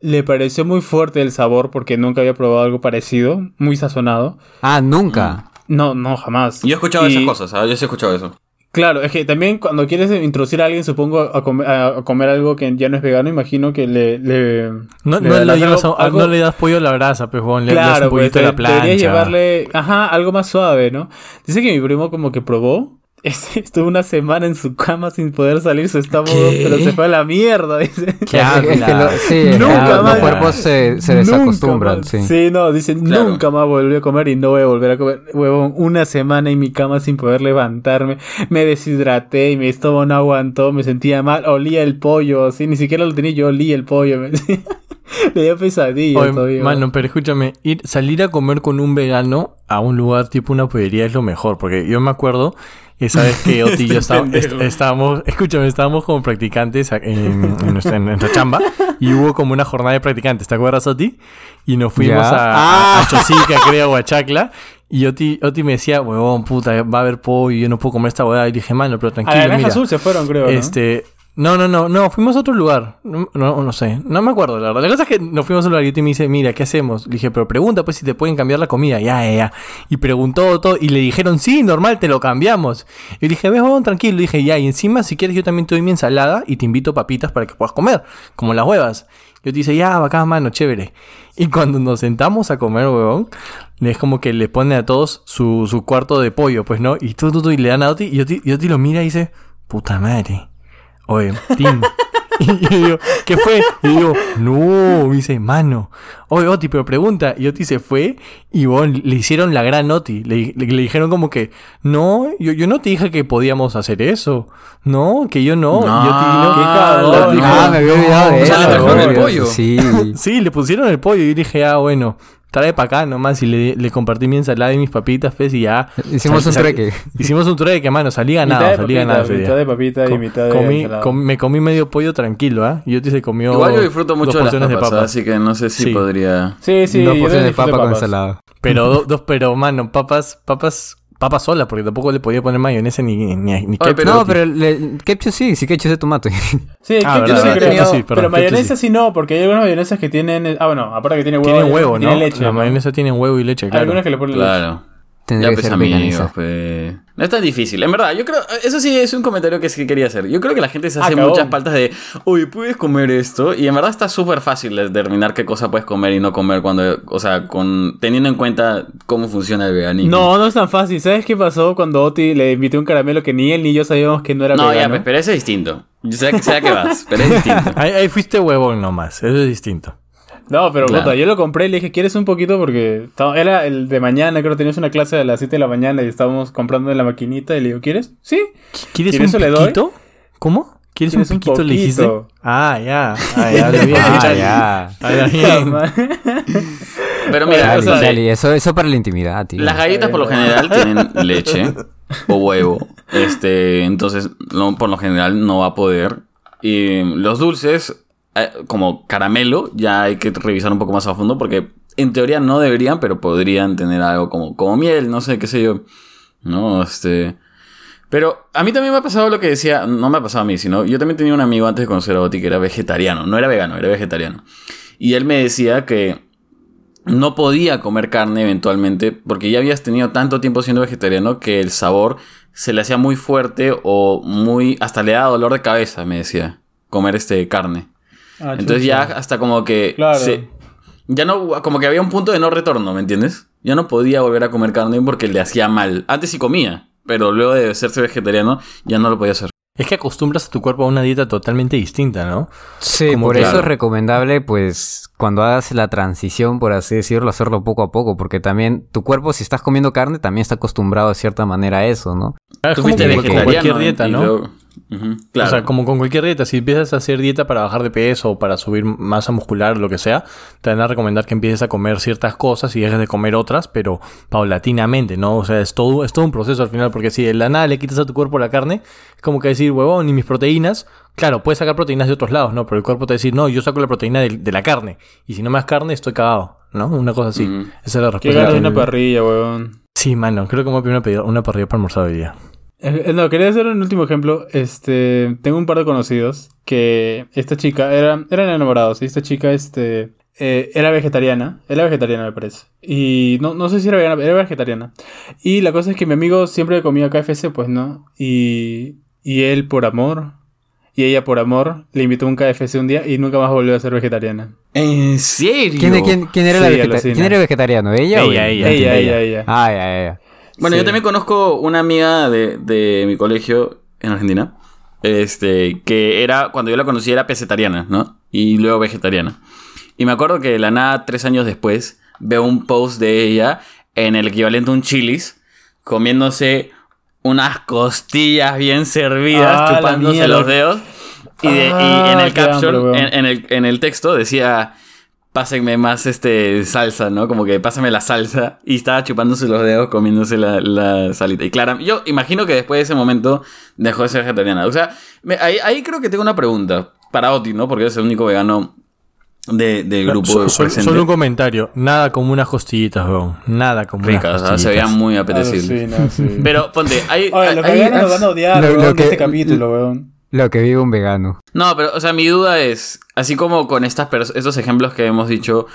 Le pareció muy fuerte el sabor porque nunca había probado algo parecido. Muy sazonado. Ah, nunca. No, no, jamás. Yo he escuchado Y- esas cosas, ¿sabes? Yo sí he escuchado eso. Claro, es que también cuando quieres introducir a alguien, supongo, a, come- a- comer algo que ya no es vegano, imagino que le... le No, le no, le llevas algo- algo- no le das pollo a la brasa, pues, le, le das un Claro, pues poquito a la plancha. deberías llevarle, ajá, algo más suave, ¿no? Dice que mi primo como que probó, *laughs* estuvo una semana en su cama sin poder salir su estómago, ¿Qué? pero se fue a la mierda, *laughs* dice. Es, es que lo- sí, Nunca los más. cuerpos se, se desacostumbran, más. sí. no, dice, Claro. nunca más volví a comer y no voy a volver a comer. Huevón, una semana en mi cama sin poder levantarme. Me deshidraté y mi estómago no aguantó, me sentía mal, olía el pollo, así, ni siquiera lo tenía, yo olía el pollo. Me decía. *laughs* *laughs* Le dio pesadillas Oye, todavía. mano, pero escúchame, ir, salir a comer con un vegano a un lugar tipo una pollería es lo mejor, porque yo me acuerdo esa vez que *laughs* Oti y yo estábamos, pendejo. estábamos, escúchame, estábamos como practicantes en, en nuestra, en nuestra chamba y hubo como una jornada de practicantes, ¿te acuerdas, Oti? Y nos fuimos Ya. a, a, a Chosica, *laughs* creo, o a Chacla. Y Oti, Oti me decía, huevón, puta, va a haber pollo, yo no puedo comer esta huevada. Y dije, mano, pero a tranquilo, la Granja mira. Azul se fueron, creo. Este, no, no, no, no, fuimos a otro lugar. No, no, no sé, no me acuerdo, la verdad. La cosa es que nos fuimos a un lugar y me dice, mira, ¿qué hacemos? Le dije, pero pregunta pues si te pueden cambiar la comida. Ya, ya, ya. Y preguntó todo y le dijeron, sí, normal, te lo cambiamos. Y yo dije, ves, vamos tranquilo. Le dije, ya, y encima, si quieres, yo también te doy mi ensalada y te invito papitas para que puedas comer, como las huevas. Yo te dice, ya, bacán, mano, chévere. Y cuando nos sentamos a comer, huevón, es como que le pone a todos su, su cuarto de pollo, pues, ¿no? Y tú, tú, tú, y le dan a Oti, y Oti, y Oti lo mira y dice, puta madre. Oye, Tim. *laughs* y yo digo, ¿qué fue? Y digo, no, me dice, mano. Oye, Oti, pero pregunta. Y Oti se fue y bueno, le hicieron la gran Oti. Le, le- le dijeron como que, no, yo, yo no te dije que podíamos hacer eso. No, que yo no. No, y Oti, no. qué dijo, Ah, me había olvidado de O sea, le trajeron el pollo. Sí. Sí, le pusieron el pollo y dije, ah, bueno. Trae para acá nomás y le, le compartí mi ensalada y mis papitas, pues, y ya. Hicimos Sal- un sal- trueque. Hicimos un trueque, mano, salí ganado, mitad de salí papita, ganado. ese día. mitad de papita y Co- mitad de comí- ensalada. com- me comí medio pollo tranquilo, ¿ah? Y Yoti se comió. Igual yo disfruto dos mucho de las porciones papas, de papas. así que no sé si Sí. podría... Sí, sí, Dos yo porciones de papa con ensalada. Pero do- dos, pero mano, papas, papas, papas solas, porque tampoco le podía poner mayonesa ni, ni, ni Oye, ketchup. pero- no, pero el ketchup sí, sí ketchup de tomate. *laughs* Sí, Ah, ketchup sí ketchup sí, perdón, pero ketchup mayonesa sí. sí no, porque hay algunas mayonesas que tienen... Ah, bueno, aparte que tiene huevo. Tienen huevo, ¿no? Tiene leche. La ¿no? mayonesa tiene huevo y leche, Hay claro. algunas que le ponen leche. Claro. Tendría Ya que pues ser amigos, veganiza. pues. No es tan difícil. En verdad, yo creo. Eso sí es un comentario que sí quería hacer. Yo creo que la gente se hace muchas faltas de. Uy, puedes comer esto. Y en verdad está súper fácil determinar qué cosa puedes comer y no comer cuando. O sea, con teniendo en cuenta cómo funciona el veganismo. No, no es tan fácil. ¿Sabes qué pasó cuando Oti le invité un caramelo que ni él ni yo sabíamos que no era No, ya, vegano? pues, pero ese es distinto. Yo sé, qué vas, pero es distinto. *laughs* Ahí, ahí fuiste huevón nomás, eso es distinto. No, pero Claro. puta, yo lo compré y le dije, ¿quieres un poquito? Porque era el de mañana, creo que tenías una clase a las 7 de la mañana y estábamos comprando en la maquinita y le digo, ¿quieres? Sí. ¿Quieres ¿Y un eso le doy? piquito? ¿Cómo? ¿Quieres un ¿Quieres un piquito? le dijiste. Ah, ya. *laughs* Ah, ya. Ah, ya. *laughs* Pero mira, o Dale, sea, dale, eso, eso para la intimidad, tío. Las galletas por lo general *laughs* tienen leche o huevo. Este, entonces, no, por lo general no va a poder. Y los dulces, como caramelo, ya hay que revisar un poco más a fondo porque en teoría no deberían, pero podrían tener algo como, como miel, no sé, qué sé yo. No, este. Pero a mí también me ha pasado lo que decía, no me ha pasado a mí, sino yo también tenía un amigo antes de conocer a Oti que era vegetariano, no era vegano, era vegetariano. Y él me decía que no podía comer carne eventualmente porque ya habías tenido tanto tiempo siendo vegetariano que el sabor se le hacía muy fuerte o muy hasta le daba dolor de cabeza, me decía, comer este carne. Ah, Entonces ya hasta como que Claro. se- ya no como que había un punto de no retorno, ¿me entiendes? Ya no podía volver a comer carne porque le hacía mal. Antes sí comía, pero luego de hacerse vegetariano ya no lo podía hacer. Es que acostumbras a tu cuerpo a una dieta totalmente distinta, ¿no? Sí, Como por que- eso Claro. es recomendable, pues, cuando hagas la transición, por así decirlo, hacerlo poco a poco, porque también tu cuerpo, si estás comiendo carne, también está acostumbrado de cierta manera a eso, ¿no? Ah, Es Tú como fuiste vegetariano cualquier dieta, y ¿no? luego- Claro. O sea, como con cualquier dieta, si empiezas a hacer dieta para bajar de peso o para subir masa muscular o lo que sea, te van a recomendar que empieces a comer ciertas cosas y dejes de comer otras, pero paulatinamente, ¿no? O sea, es todo, es todo un proceso al final, porque si de la nada le quitas a tu cuerpo la carne, es como que decir, huevón, y mis proteínas, claro, puedes sacar proteínas de otros lados, ¿no? Pero el cuerpo te va a decir, no, yo saco la proteína de, de la carne, y si no me das carne, estoy cagado, ¿no? Una cosa así. Esa es la Qué respuesta. que- una parrilla, weón. Sí, mano, creo que me voy a pedir una, pedi- una parrilla para almorzar hoy día. Eh, eh, No, quería hacer un último ejemplo. Este, tengo un par de conocidos que esta chica era, eran enamorados y esta chica, este, eh, era vegetariana. Era vegetariana, me parece. Y no, no sé si era vegana, era vegetariana. Y la cosa es que mi amigo siempre comía KFC, pues, ¿no? Y, y él por amor y ella por amor le invitó a un KFC un día y nunca más volvió a ser vegetariana. ¿En serio? ¿Quién, quién, quién era, la Sí, vegeta- alucina. ¿Quién era vegetariano? ¿Ella, o Ella, ella. Ella, ella, ella. Ah, ya, ya. Bueno, Sí. yo también conozco una amiga de, de mi colegio en Argentina. Este, que era, cuando yo la conocí, era pesetariana, ¿no? Y luego vegetariana. Y me acuerdo que de la nada, tres años después, veo un post de ella en el equivalente a un chilis, comiéndose unas costillas bien servidas, Ah, chupándose los dedos. Y, de- y Ah, en el caption, en el, en el texto decía, pásenme más este salsa, ¿no? Como que pásame la salsa. Y estaba chupándose los dedos, comiéndose la, la salita. Y claro, yo imagino que después de ese momento dejó de ser vegetariana. O sea, me- ahí, ahí creo que tengo una pregunta para Oti, ¿no? Porque es el único vegano de- del grupo So- so- presente. solo un comentario. Nada como unas costillitas, weón. Nada como Ricas, unas ¿ah? costillitas. se veían muy apetecibles. Alucina, sí. Pero ponte, hay, Oye, hay- los hay- veganos nos van a odiar, Lo- weón, lo que- este capítulo, weón. Lo que vive un vegano. No, pero, o sea, mi duda es, así como con estas estos ejemplos que hemos dicho,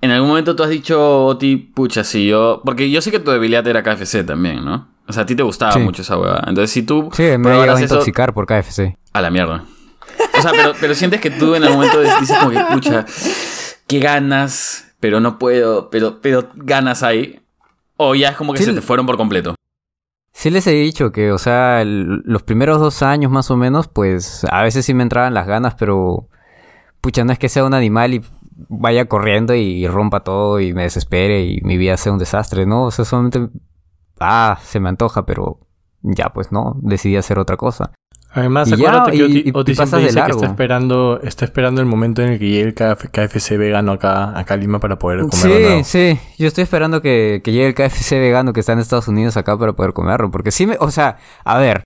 en algún momento tú has dicho, Oti, pucha, si yo... Porque yo sé que tu debilidad era KFC también, ¿no? O sea, a ti te gustaba Sí. mucho esa hueá. Entonces, si tú Sí, me llegado a eso- intoxicar por KFC. A la mierda. O sea, pero, pero sientes que tú en algún momento dices como que, pucha, qué ganas, pero no puedo, pero, pero ganas hay. O ya es como que Sí, se te fueron por completo. Sí les he dicho que, o sea, los primeros dos años más o menos, pues a veces sí me entraban las ganas, pero pucha, no es que sea un animal y vaya corriendo y rompa todo y me desespere y mi vida sea un desastre, ¿no? O sea, solamente, ah, se me antoja, pero ya pues no, decidí hacer otra cosa. Además, Y ya, acuérdate que Oti, y- siempre dice que está esperando, está esperando el momento en el que llegue el KF KFC vegano acá, acá a Lima para poder comerlo. Sí, sí. Yo estoy esperando que, que llegue el KFC vegano que está en Estados Unidos acá para poder comerlo. Porque sí me... O sea, a ver.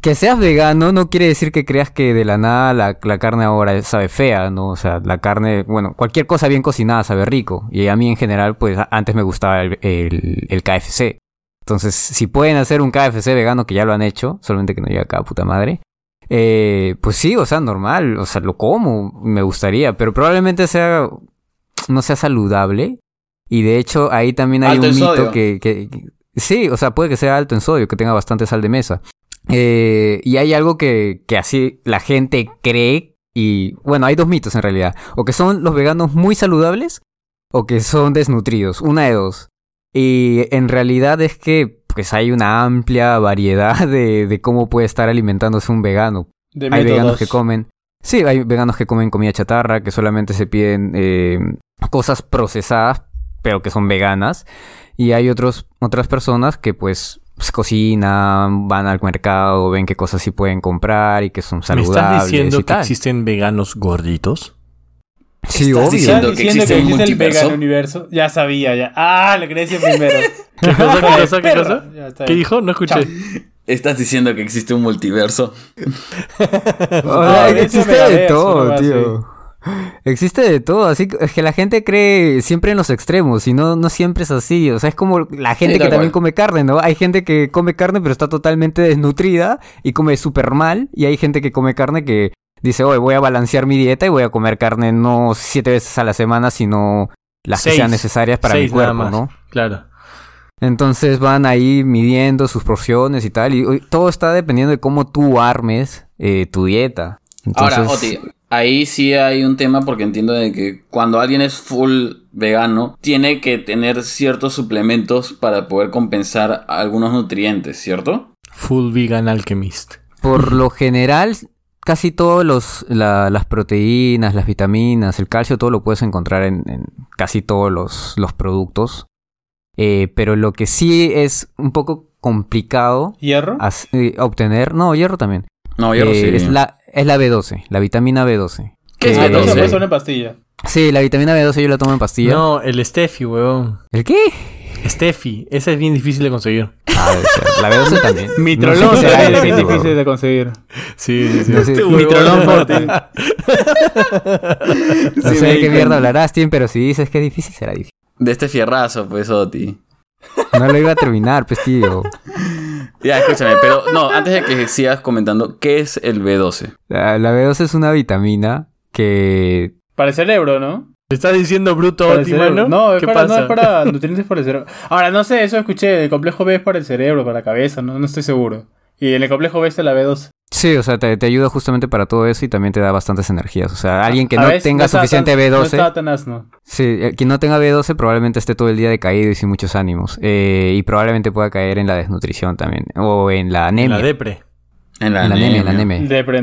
Que seas vegano no quiere decir que creas que de la nada la, la carne ahora sabe fea, ¿no? O sea, la carne... Bueno, cualquier cosa bien cocinada sabe rico. Y a mí en general, pues antes me gustaba el, el, el KFC. Entonces, si pueden hacer un KFC vegano, que ya lo han hecho, solamente que no llega acá, puta madre. Eh, pues sí, o sea, normal, o sea, lo como, me gustaría, pero probablemente sea, no sea saludable. Y de hecho, ahí también hay Alto un mito sodio. que, que- que- Sí, o sea, puede que sea alto en sodio, que tenga bastante sal de mesa. Eh, y hay algo que, que así la gente cree, y bueno, hay dos mitos en realidad. O que son los veganos muy saludables, o que son desnutridos, una de dos. Y en realidad es que pues hay una amplia variedad de, de cómo puede estar alimentándose un vegano. De Hay veganos que comen. Sí, hay veganos que comen comida chatarra, que solamente se piden eh, cosas procesadas, pero que son veganas. Y hay otros, otras personas que pues, pues, cocinan, van al mercado, ven qué cosas sí pueden comprar y que son ¿Me saludables. estás diciendo y que tal. existen veganos gorditos? Sí, ¿Estás obvio. diciendo ¿Estás que diciendo que un existe el multiverso? vegano universo? Ya sabía, ya. Ah, lo quería decir primero. ¿Qué cosa, qué *laughs* cosa, qué cosa? ¿Qué dijo? No escuché. Estás diciendo que existe un multiverso. *laughs* O sea, No, existe de todo, tío. Existe de todo, así que es que la gente cree siempre en los extremos y no, no siempre es así. O sea, es como la gente Sí, que también come carne, ¿no? Hay gente que come carne pero está totalmente desnutrida y come súper mal. Y hay gente que come carne que dice, oye, voy a balancear mi dieta y voy a comer carne no siete veces a la semana, sino las que sean necesarias para Seis mi nada cuerpo, más. ¿no? Claro. Entonces van ahí midiendo sus porciones y tal. Y todo está dependiendo de cómo tú armes eh, tu dieta. Entonces, Ahora, Oti, ahí sí hay un tema porque entiendo de que cuando alguien es full vegano, tiene que tener ciertos suplementos para poder compensar algunos nutrientes, ¿cierto? Full Vegan Alchemist. Por lo general, casi todos los la- las proteínas, las vitaminas, el calcio, todo lo puedes encontrar en, en casi todos los, los productos. Eh, pero lo que sí es un poco complicado ¿Hierro? as- eh, obtener, no, hierro también. No, no Eh, sé. es, la, es la B12, la vitamina B12. ¿Qué es Ah, Que- entonces B12? puede ser una pastilla. Sí, la vitamina B12 yo la tomo en pastilla. No, el Steffi, weón. ¿El qué? Steffi. Esa es bien difícil de conseguir. Ah. La B12 *laughs* también. Mitrolón No sé qué será será bien difícil de conseguir. Sí, sí, sí. No sé, Este Mitrolón forte. no sé de qué mierda hablarás, Tim, pero si dices que es difícil, será difícil. De este fierrazo, pues, Oti. No lo iba a terminar, pues, tío. Ya, escúchame, pero no, antes de que sigas comentando, ¿qué es el B12? La, la B12 es una vitamina que... Para el cerebro, ¿no? ¿Le estás diciendo bruto, Para el Oti, cerebro. mano? No, es ¿Qué para, no es para *laughs* nutrientes para el cerebro. Ahora, no sé, eso escuché. El complejo B es para el cerebro, para la cabeza, no, no estoy seguro. Y en el complejo B está la B12. Sí, o sea, te, te ayuda justamente para todo eso y también te da bastantes energías. O sea, alguien que A no tenga suficiente tan- No B12... estaba tan asno. Sí, eh, quien no tenga B12 probablemente esté todo el día decaído y sin muchos ánimos. Eh, y probablemente pueda caer en la desnutrición también. O en la anemia. La depre. En En la anemia, en la anemia.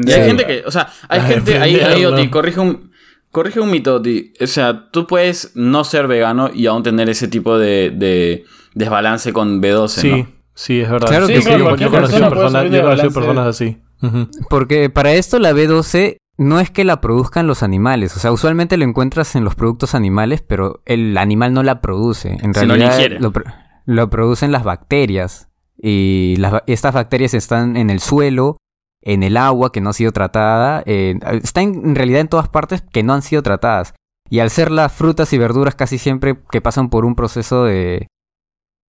Y hay gente que, o sea, hay Ay, gente, ahí, ahí, aprenderlo. Oti, corrige un, corrige un mito. O sea, tú puedes no ser vegano y aún tener ese tipo de, de desbalance con B12, Sí, ¿no? sí, es verdad. Claro Sí, que sí, sí. Yo, yo conocí persona yo conocí personas así. Porque para esto la B12 no es que la produzcan los animales. O sea, usualmente lo encuentras en los productos animales, pero el animal no la produce. En realidad lo, lo producen las bacterias. Y las estas bacterias están en el suelo, en el agua que no ha sido tratada. eh, está en, en realidad en todas partes que no han sido tratadas. Y al ser las frutas y verduras casi siempre que pasan por un proceso de...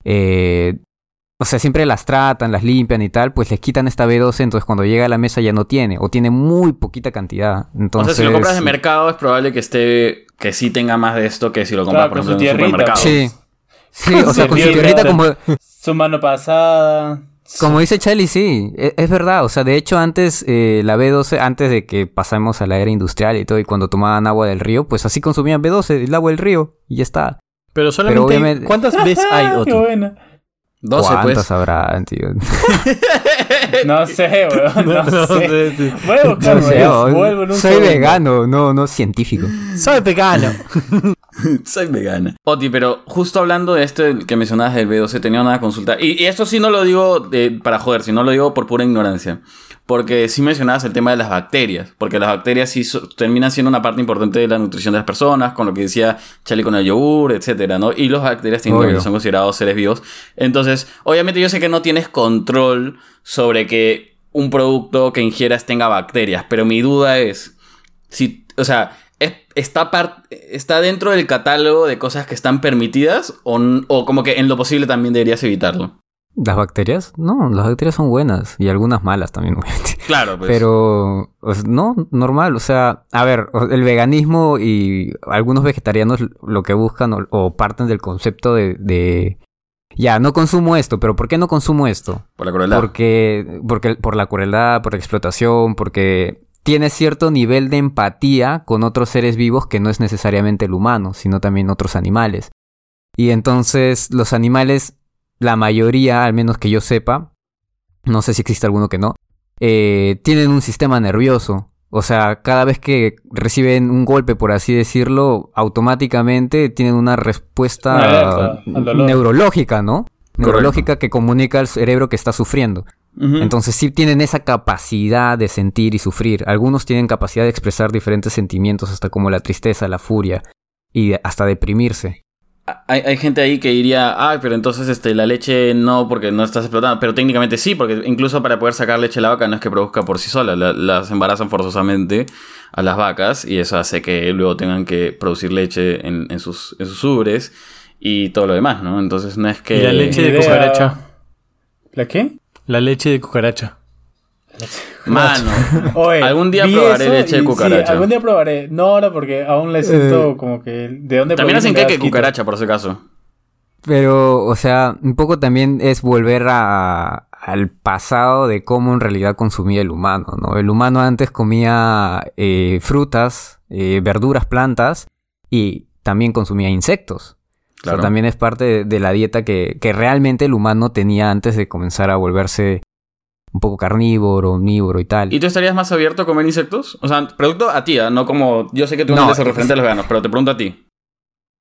eh, o sea, siempre las tratan, las limpian y tal, pues les quitan esta B12, entonces cuando llega a la mesa ya no tiene, o tiene muy poquita cantidad. Entonces, o sea, si lo compras de mercado es probable que esté, que sí tenga más de esto que si lo compras, Claro, por ejemplo, en un supermercado. Sí. Sí, o sea, con su tierrita como, Su mano pasada. Como dice Charlie, sí, e- es, verdad. O sea, de hecho antes eh, la B12, antes de que pasemos a la era industrial y todo, y cuando tomaban agua del río, pues así consumían B12, el agua del río, y ya está. Pero solamente. obviamente- ¿Cuántas *laughs* veces hay, Oti? qué buena. 12, ¿Cuántas pues. habrán, tío? *laughs* No sé, weón. *laughs* No, No sé. sé, sí. Voy a buscar, No sé, oh, Vuelvo en un soy vegano, no, no científico. Soy vegano. *laughs* Soy vegana. Oti, pero justo hablando de esto que mencionabas del B12, tenía una consulta. Y, y esto sí no lo digo de- para joder, sino lo digo por pura ignorancia. porque sí mencionabas el tema de las bacterias, porque las bacterias sí so- terminan siendo una parte importante de la nutrición de las personas, con lo que decía Charlie con el yogur, etcétera, ¿no? Y las bacterias Obvio. son considerados seres vivos. Entonces, obviamente yo sé que no tienes control sobre que un producto que ingieras tenga bacterias, pero mi duda es, si, o sea, está, está dentro del catálogo de cosas que están permitidas o, o como que en lo posible también deberías evitarlo. ¿Las bacterias? No, las bacterias son buenas y algunas malas también, *laughs* obviamente. Claro, pues. Pero, no, normal. O sea, a ver, el veganismo y algunos vegetarianos lo que buscan o, o parten del concepto de, de, ya, no consumo esto, pero ¿por qué no consumo esto? por la crueldad. Porque, porque, por la crueldad, por la explotación, porque tiene cierto nivel de empatía con otros seres vivos que no es necesariamente el humano, sino también otros animales. Y entonces los animales, la mayoría, al menos que yo sepa, no sé si existe alguno que no, eh, tienen un sistema nervioso. O sea, cada vez que reciben un golpe, por así decirlo, automáticamente tienen una respuesta neurológica, ¿no? Neurológica que comunica al cerebro que está sufriendo. Entonces sí tienen esa capacidad de sentir y sufrir. Algunos tienen capacidad de expresar diferentes sentimientos, hasta como la tristeza, la furia y hasta deprimirse. hay, hay gente ahí que diría, ah, pero entonces este, la leche no, porque no estás explotando. Pero técnicamente sí, porque incluso para poder sacar leche de la vaca no es que produzca por sí sola. la- las embarazan forzosamente a las vacas y eso hace que luego tengan que producir leche en, en sus, en sus ubres y todo lo demás, ¿no? Entonces no es que... Y la leche de cucaracha. ¿La qué? La leche de cucaracha. Mano. *laughs* Oye, Algún día probaré leche de cucaracha. Sí, algún día probaré. No ahora porque aún le siento Eh. como que de dónde También hacen cake de cucaracha, por si acaso. Pero, o sea, un poco también es volver a, al pasado de cómo en realidad consumía el humano, ¿no? El humano antes comía eh, frutas, eh, verduras, plantas y también consumía insectos. O sea, Claro. también es parte de, de la dieta que, que realmente el humano tenía antes de comenzar a volverse un poco carnívoro, omnívoro y tal. ¿Y tú estarías más abierto a comer insectos? O sea, pregunto a ti, ¿ah? no como... Yo sé que tú no eres el es- referente de los veganos, pero te pregunto a ti.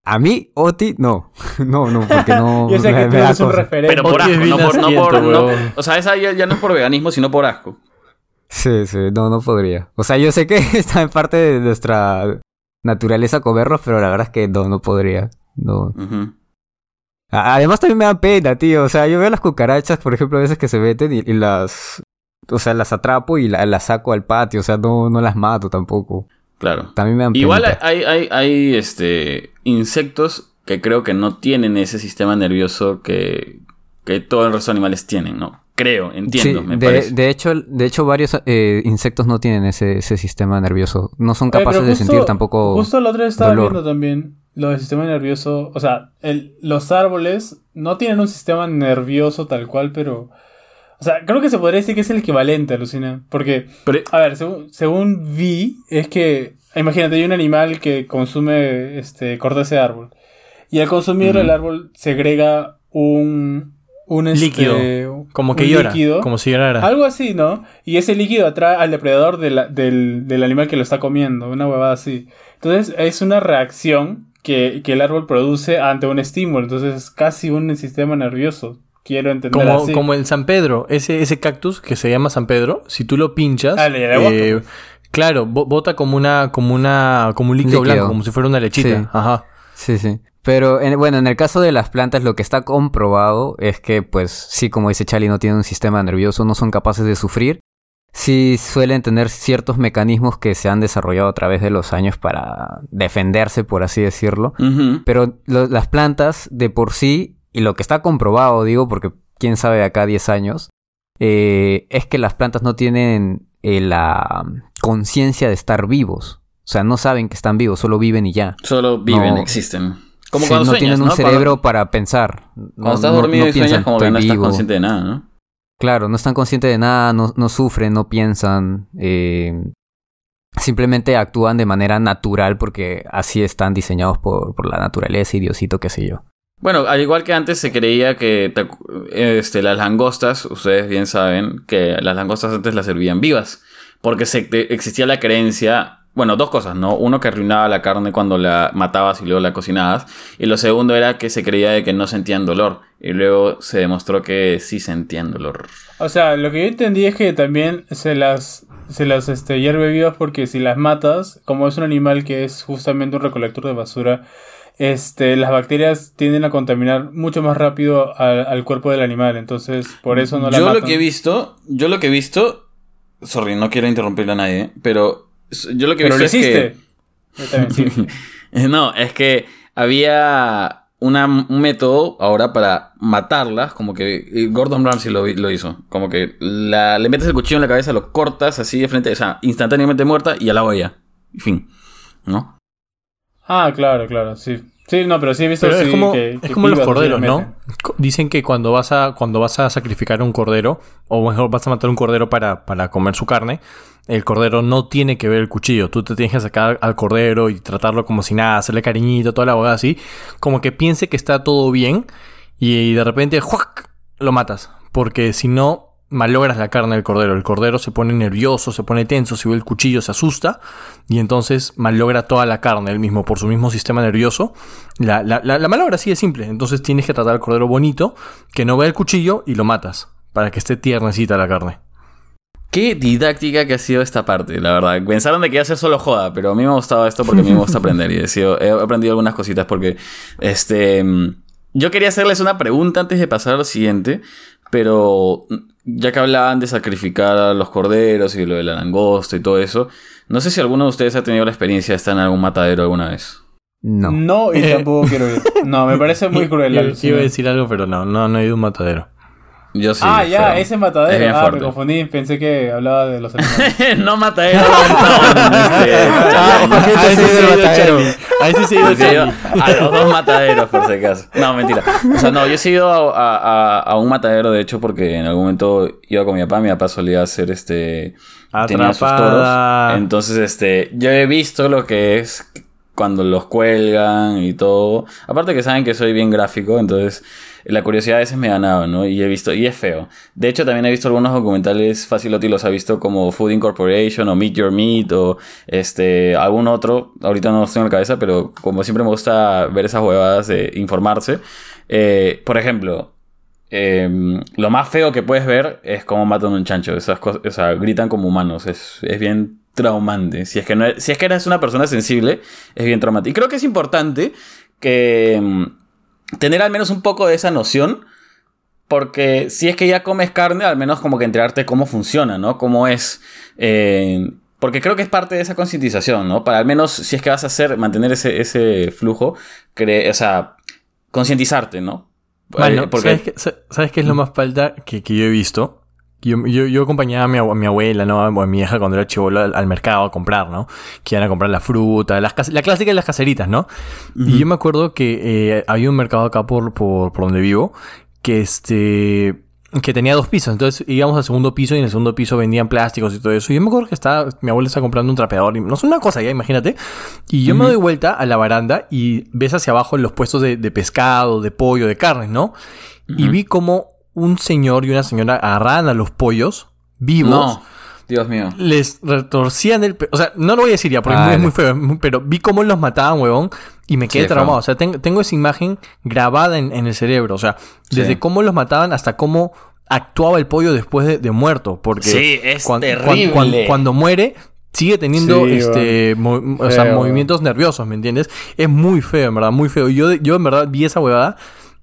A mí, Oti, no. *laughs* no, no, porque no. *laughs* Yo sé que tú eres un referente. Pero por asco, no por... No por no- o sea, esa ya, ya no es por veganismo, sino por asco. Sí, sí, no, no podría. O sea, yo sé que *laughs* está en parte de nuestra naturaleza comerlos, pero la verdad es que no, no podría. No. Además también me da pena, tío. O sea, yo veo las cucarachas, por ejemplo, a veces que se meten y, y las... O sea, las atrapo y la- las saco al patio. O sea, no, no las mato tampoco. Claro. También me dan Igual pena. hay, hay, hay este, insectos que creo que no tienen ese sistema nervioso que, que todos los animales tienen, ¿no? Creo, entiendo, Sí, me de, parece. de hecho, de hecho varios eh, insectos no tienen ese, ese sistema nervioso. No son Oye, capaces de sentir tampoco Justo la otra vez estaba dolor. viendo también lo del sistema nervioso. O sea, el- los árboles no tienen un sistema nervioso tal cual, pero. O sea, creo que se podría decir que es el equivalente, alucina. Porque, Pero- a ver, según, según vi, es que. Imagínate, hay un animal que consume este corta ese árbol. Y al consumir Ujú. el árbol segrega un. Un este, Líquido. Como que un llora. líquido. Como si llorara. Algo así, ¿no? Y ese líquido atrae al depredador de la- del, del animal que lo está comiendo, una huevada así. Entonces es una reacción que, que el árbol produce ante un estímulo. Entonces es casi un sistema nervioso. Quiero entender Como, así. como el San Pedro, ese, ese cactus que se llama San Pedro, si tú lo pinchas, Ah, le- le bota, eh, claro, bo- bota como una, como una, como un líquido, Líquido. blanco, como si fuera una lechita. Sí. Ajá. Sí, sí. Pero en- bueno, en el caso de las plantas lo que está comprobado es que pues sí, como dice Charlie, no tienen un sistema nervioso, no son capaces de sufrir. Sí suelen tener ciertos mecanismos que se han desarrollado a través de los años para defenderse, por así decirlo. Pero lo- las plantas de por sí, y lo que está comprobado, digo, porque quién sabe de acá a 10 años, eh, es que las plantas no tienen eh, la conciencia de estar vivos. O sea, no saben que están vivos, solo viven y ya. Solo viven, No. existen. Como Sí, cuando no sueñas, tienen un ¿no? cerebro para pensar. cuando estás dormido y sueñas como que "Estoy no estás vivo". consciente de nada, ¿no? Claro, no están conscientes de nada, no, sufren, no piensan. eh, simplemente actúan de manera natural porque así están diseñados por, por la naturaleza y Diosito, qué sé yo. Bueno, al igual que antes se creía que este, las langostas, ustedes bien saben que las langostas antes las servían vivas, porque existía la creencia Bueno, dos cosas, ¿no? Uno que arruinaba la carne cuando la matabas y luego la cocinabas. Y lo segundo era que se creía de que no sentían dolor. Y luego se demostró que sí sentían dolor. O sea, lo que yo entendí es que también se las, se las este, hierve vivas porque si las matas, como es un animal que es justamente un recolector de basura, este, las bacterias tienden a contaminar mucho más rápido al, al cuerpo del animal. Entonces, por eso no la Yo matan. lo que he visto, yo lo que he visto, sorry, no quiero interrumpirle a nadie, pero yo lo que Pero lo es que... hiciste. Yo también, sí. *laughs* No, es que había una, un método ahora para matarlas, como que Gordon Ramsay lo, lo hizo. Como que la- le metes el cuchillo en la cabeza, lo cortas así de frente, o sea, instantáneamente muerta y a la olla. Fin. ¿No? Ah, claro, claro, sí. Sí, no, pero sí he visto Pero es como, que- es que como los corderos, ¿no? Dicen que cuando vas a, cuando vas a sacrificar un cordero, o mejor vas a matar un cordero para, para comer su carne, el cordero no tiene que ver el cuchillo. Tú te tienes que sacar al cordero y tratarlo como si nada, hacerle cariñito, toda la boda así. Como que piense que está todo bien y, de repente ¡juac! lo matas. Porque si no, malogras la carne del cordero. El cordero se pone nervioso, se pone tenso, si ve el cuchillo se asusta y entonces malogra toda la carne él mismo por su mismo sistema nervioso. La, la, la, la malogra así de simple. Entonces tienes que tratar al cordero bonito, que no vea el cuchillo y lo matas. Para que esté tiernecita la carne. Qué didáctica que ha sido esta parte, la verdad. Pensaron de que iba a ser solo joda, pero a mí me ha gustado esto porque a mí me gusta aprender y he, aprendido algunas cositas porque, este, mm, yo quería hacerles una pregunta antes de pasar a lo siguiente, pero mm, ya que hablaban de sacrificar a los corderos y lo de la langosta y todo eso, no sé si alguno de ustedes ha tenido la experiencia de estar en algún matadero alguna vez. No. No, y tampoco quiero ir. No, me parece muy cruel. Yo- iba a decir algo, pero no, no, no he ido a un matadero. Yo sí. ah, ya, feo. ese matadero. Es ah, fuerte. me confundí. Pensé que hablaba de los animales. no matadero, no, este, Ah, gente, sí, matadero. Charlie. A ese sí ha ido Sí, a los dos mataderos, por si acaso. No, mentira. O sea, no, yo he ido a, a- a un matadero, de hecho, porque en algún momento iba con mi papá. Mi papá solía hacer este. Tenía sus Atrapada. toros. Entonces, este. Yo he visto lo que es cuando los cuelgan y todo. Aparte que saben que soy bien gráfico, entonces. La curiosidad a veces me ganaba, ¿no? Y he visto, y es feo. De hecho, también he visto algunos documentales, Facilotti los ha visto como Food Incorporation o Meet Your Meat o este, algún otro. Ahorita no los tengo en la cabeza, pero como siempre me gusta ver esas huevadas de informarse. Eh, por ejemplo, eh, lo más feo que puedes ver es cómo matan a un chancho. Esas cosas, o sea, gritan como humanos. Es, es bien traumante. Si es, que no, si es que eres una persona sensible, es bien traumante. Y creo que es importante que mm, tener al menos un poco de esa noción. Porque si es que ya comes carne, al menos como que enterarte cómo funciona, ¿no? Cómo es. eh, porque creo que es parte de esa concientización, ¿no? Para al menos, si es que vas a hacer, mantener ese, ese flujo, cre- o sea, concientizarte, ¿no? Mano, Eh, porque- ¿sabes, qué, sa- sabes qué es lo más falta que, que yo he visto? Yo, yo, yo acompañaba a mi, abue- a mi abuela, ¿no? O a mi hija cuando era chivolo al, al mercado a comprar, ¿no? Que iban a comprar la fruta, las la clásica de las caseritas, ¿no? Y yo me acuerdo que eh, había un mercado acá por, por, por donde vivo que este que tenía dos pisos. Entonces íbamos al segundo piso y en el segundo piso vendían plásticos y todo eso. Y yo me acuerdo que estaba, mi abuela está comprando un trapeador y no sé, una cosa ya, imagínate. Y yo me doy vuelta a la baranda y ves hacia abajo los puestos de, de pescado, de pollo, de carne, ¿no? Y vi como un señor y una señora agarraban a los pollos vivos. No, Dios mío. Les retorcían el... pe- O sea, no lo voy a decir ya porque Ah, es muy dale. feo, pero vi cómo los mataban, huevón, y me quedé Sí, feo. traumado. O sea, ten- tengo esa imagen grabada en, en el cerebro. O sea, desde Sí. cómo los mataban hasta cómo actuaba el pollo después de, de muerto. Porque Sí, es cuan- terrible. cuan- cuando muere, sigue teniendo Sí, este mo- o sea, movimientos nerviosos, ¿me entiendes? Es muy feo, en verdad, muy feo. Yo, yo en verdad vi esa huevada.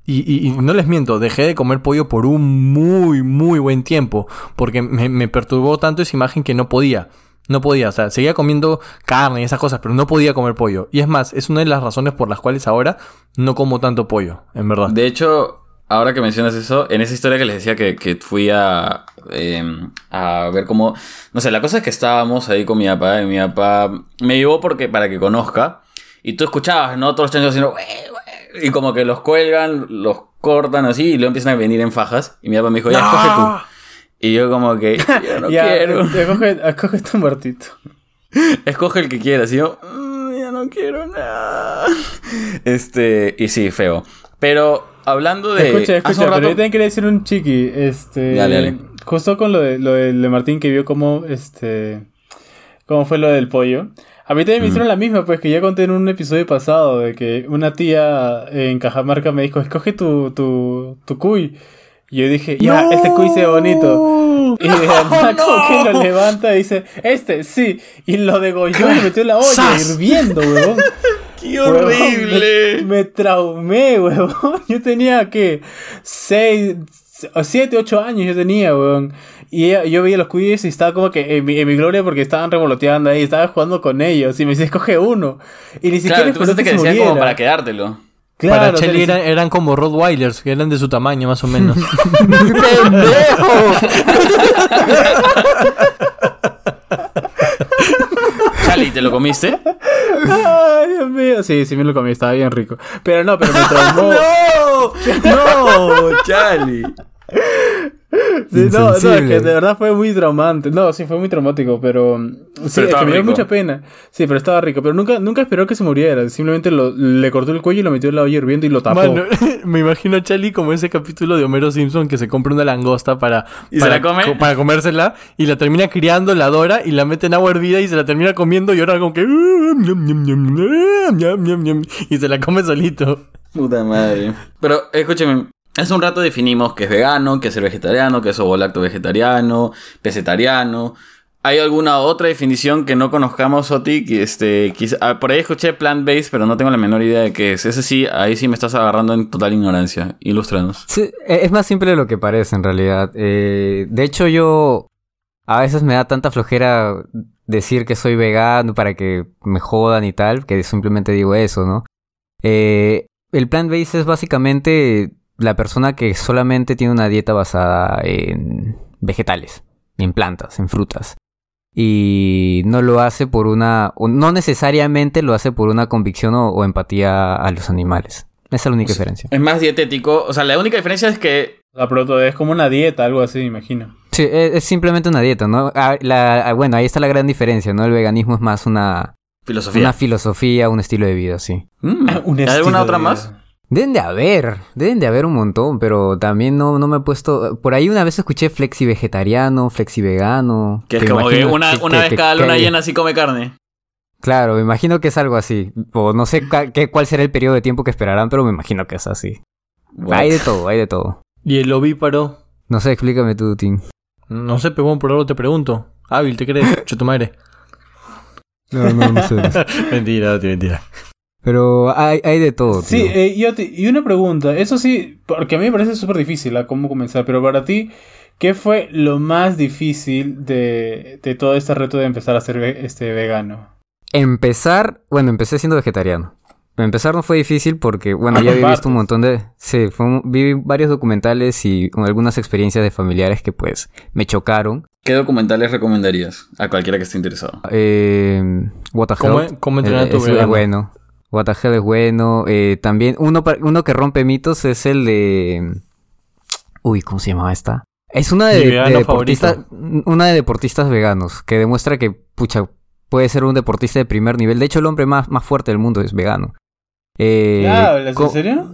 Y, y- no les miento, dejé de comer pollo por un muy, muy buen tiempo. Porque me, perturbó tanto esa imagen que no podía. No podía, o sea, seguía comiendo carne y esas cosas, pero no podía comer pollo. Y es más, es una de las razones por las cuales ahora no como tanto pollo, en verdad. De hecho, ahora que mencionas eso, en esa historia que les decía que, que fui a, eh, a ver cómo... No sé, la cosa es que estábamos ahí con mi papá y mi papá me llevó porque, para que conozca. Y tú escuchabas, ¿no? Todos los chanchos haciendo... "Ue, ue", Y como que los cuelgan, los cortan así y luego empiezan a venir en fajas. Y mi papá me dijo, ya, escoge tú. Y yo como que, yo *laughs* no ya, quiero. Escoge, escoge tu muertito. *laughs* Escoge el que quieras. Y yo, "Mm, ya no quiero nada. *laughs* Este, y sí, feo. Pero hablando de. Escucha, escucha, un rato- pero yo también quería decir un chiqui. Este. Dale, dale. Justo con lo de, lo de Martín que vio cómo, este. Cómo fue lo del pollo. A mí también me Mm. hicieron la misma, pues que ya conté en un episodio pasado de que una tía en Cajamarca me dijo, escoge tu, tu, tu cuy. Y yo dije, ya, este cuy se ve bonito. Y *laughs* nada como que lo levanta y dice, este, sí. Y lo degolló y lo metió en la olla, ¡Sas! hirviendo, huevón. *laughs* ¡Qué horrible! Me, me traumé, huevón. *laughs* Yo tenía, ¿qué? Seis, o siete, ocho años yo tenía, huevón. Y ella- yo veía los cuyes y estaba como que en mi, en mi gloria porque estaban revoloteando ahí, estaba jugando con ellos. Y me decía, escoge uno. Y ni siquiera Claro, tú pensaste que decían como para quedártelo. Claro, Para o sea, Chelly eran, eran como Rottweilers, que eran de su tamaño más o menos. *laughs* ¡Pendejo! Chali, ¿te lo comiste? Ay, Dios mío. Sí, sí me lo comí, estaba bien rico. Pero no, pero me *laughs* traumó. ¡No! *laughs* ¡Chali! *laughs* Sí, no, no, es que de verdad fue muy traumante. No, sí, fue muy traumático, pero. Sí, es estaba que me dio rico. mucha pena. Sí, pero estaba rico. Pero nunca, nunca esperó que se muriera. Simplemente lo- le cortó el cuello y lo metió en la olla hirviendo y lo tapó. Mano, *laughs* me imagino a Charlie como ese capítulo de Homero Simpson que se compra una langosta para, ¿Y se para, la come? co- para comérsela y la termina criando, la adora y la mete en agua hervida y se la termina comiendo y ahora como que... Y se la come solito. Puta madre. Pero, escúcheme. Hace un rato definimos que es vegano, que es el vegetariano, que es ovolacto vegetariano, pesetariano. ¿Hay alguna otra definición que no conozcamos, Oti? Este, ah, por ahí escuché plant-based, pero no tengo la menor idea de qué es. Ese sí, ahí sí me estás agarrando en total ignorancia. Ilústranos. Sí, e- es más simple de lo que parece en realidad. Eh, de hecho, yo a veces me da tanta flojera decir que soy vegano para que me jodan y tal, que simplemente digo eso, ¿no? Eh, el plant-based es básicamente la persona que solamente tiene una dieta basada en vegetales, en plantas, en frutas. Y no lo hace por una, no necesariamente lo hace por una convicción o, o empatía a los animales. Esa es la única diferencia. Es más dietético. O sea, la única diferencia es que La proto es como una dieta, algo así, me imagino. Sí, es, es simplemente una dieta, ¿no? Ah, la- ah, bueno, ahí está la gran diferencia, ¿no? El veganismo es más una, filosofía. una filosofía, un estilo de vida, sí. Mm. *laughs* Un ¿Hay alguna otra vida. más? Deben de haber, deben de haber un montón, pero también no, no me he puesto... Por ahí una vez escuché flexi vegetariano, flexi vegano. Que es como que imagino una, que- una que- vez que- cada luna que- llena así come carne. Claro, me imagino que es algo así. O no sé ca- qué, cuál será el periodo de tiempo que esperarán, pero me imagino que es así. What? Hay de todo, hay de todo. Y el ovíparo... No sé, explícame tú, Tim. No sé, pero bueno, por algo te pregunto. Hábil, ¿te crees? *laughs* Chuta tu madre. No, no, no sé. *laughs* mentira, tío, mentira. Pero hay, hay de todo, Sí, tío. eh, yo te- y una pregunta, eso sí, porque a mí me parece súper difícil a cómo comenzar, pero para ti, ¿qué fue lo más difícil de, de todo este reto de empezar a ser ve- este, vegano? Empezar, bueno, empecé siendo vegetariano. Empezar no fue difícil porque, bueno, Ah, ya había visto un montón de... Sí, fue un- vi varios documentales y con algunas experiencias de familiares que pues me chocaron. ¿Qué documentales recomendarías a cualquiera que esté interesado? Eh, What the ¿Cómo- Hell, cómo entrenar a tu es, es vegano? bueno. What the Hell es bueno. Eh, también uno, uno que rompe mitos es el de... Uy, ¿cómo se llamaba esta? Es una de, deportistas, una de deportistas veganos que demuestra que, pucha, puede ser un deportista de primer nivel. De hecho, el hombre más, más fuerte del mundo es vegano. Eh, ¿Qué hablas? ¿En serio?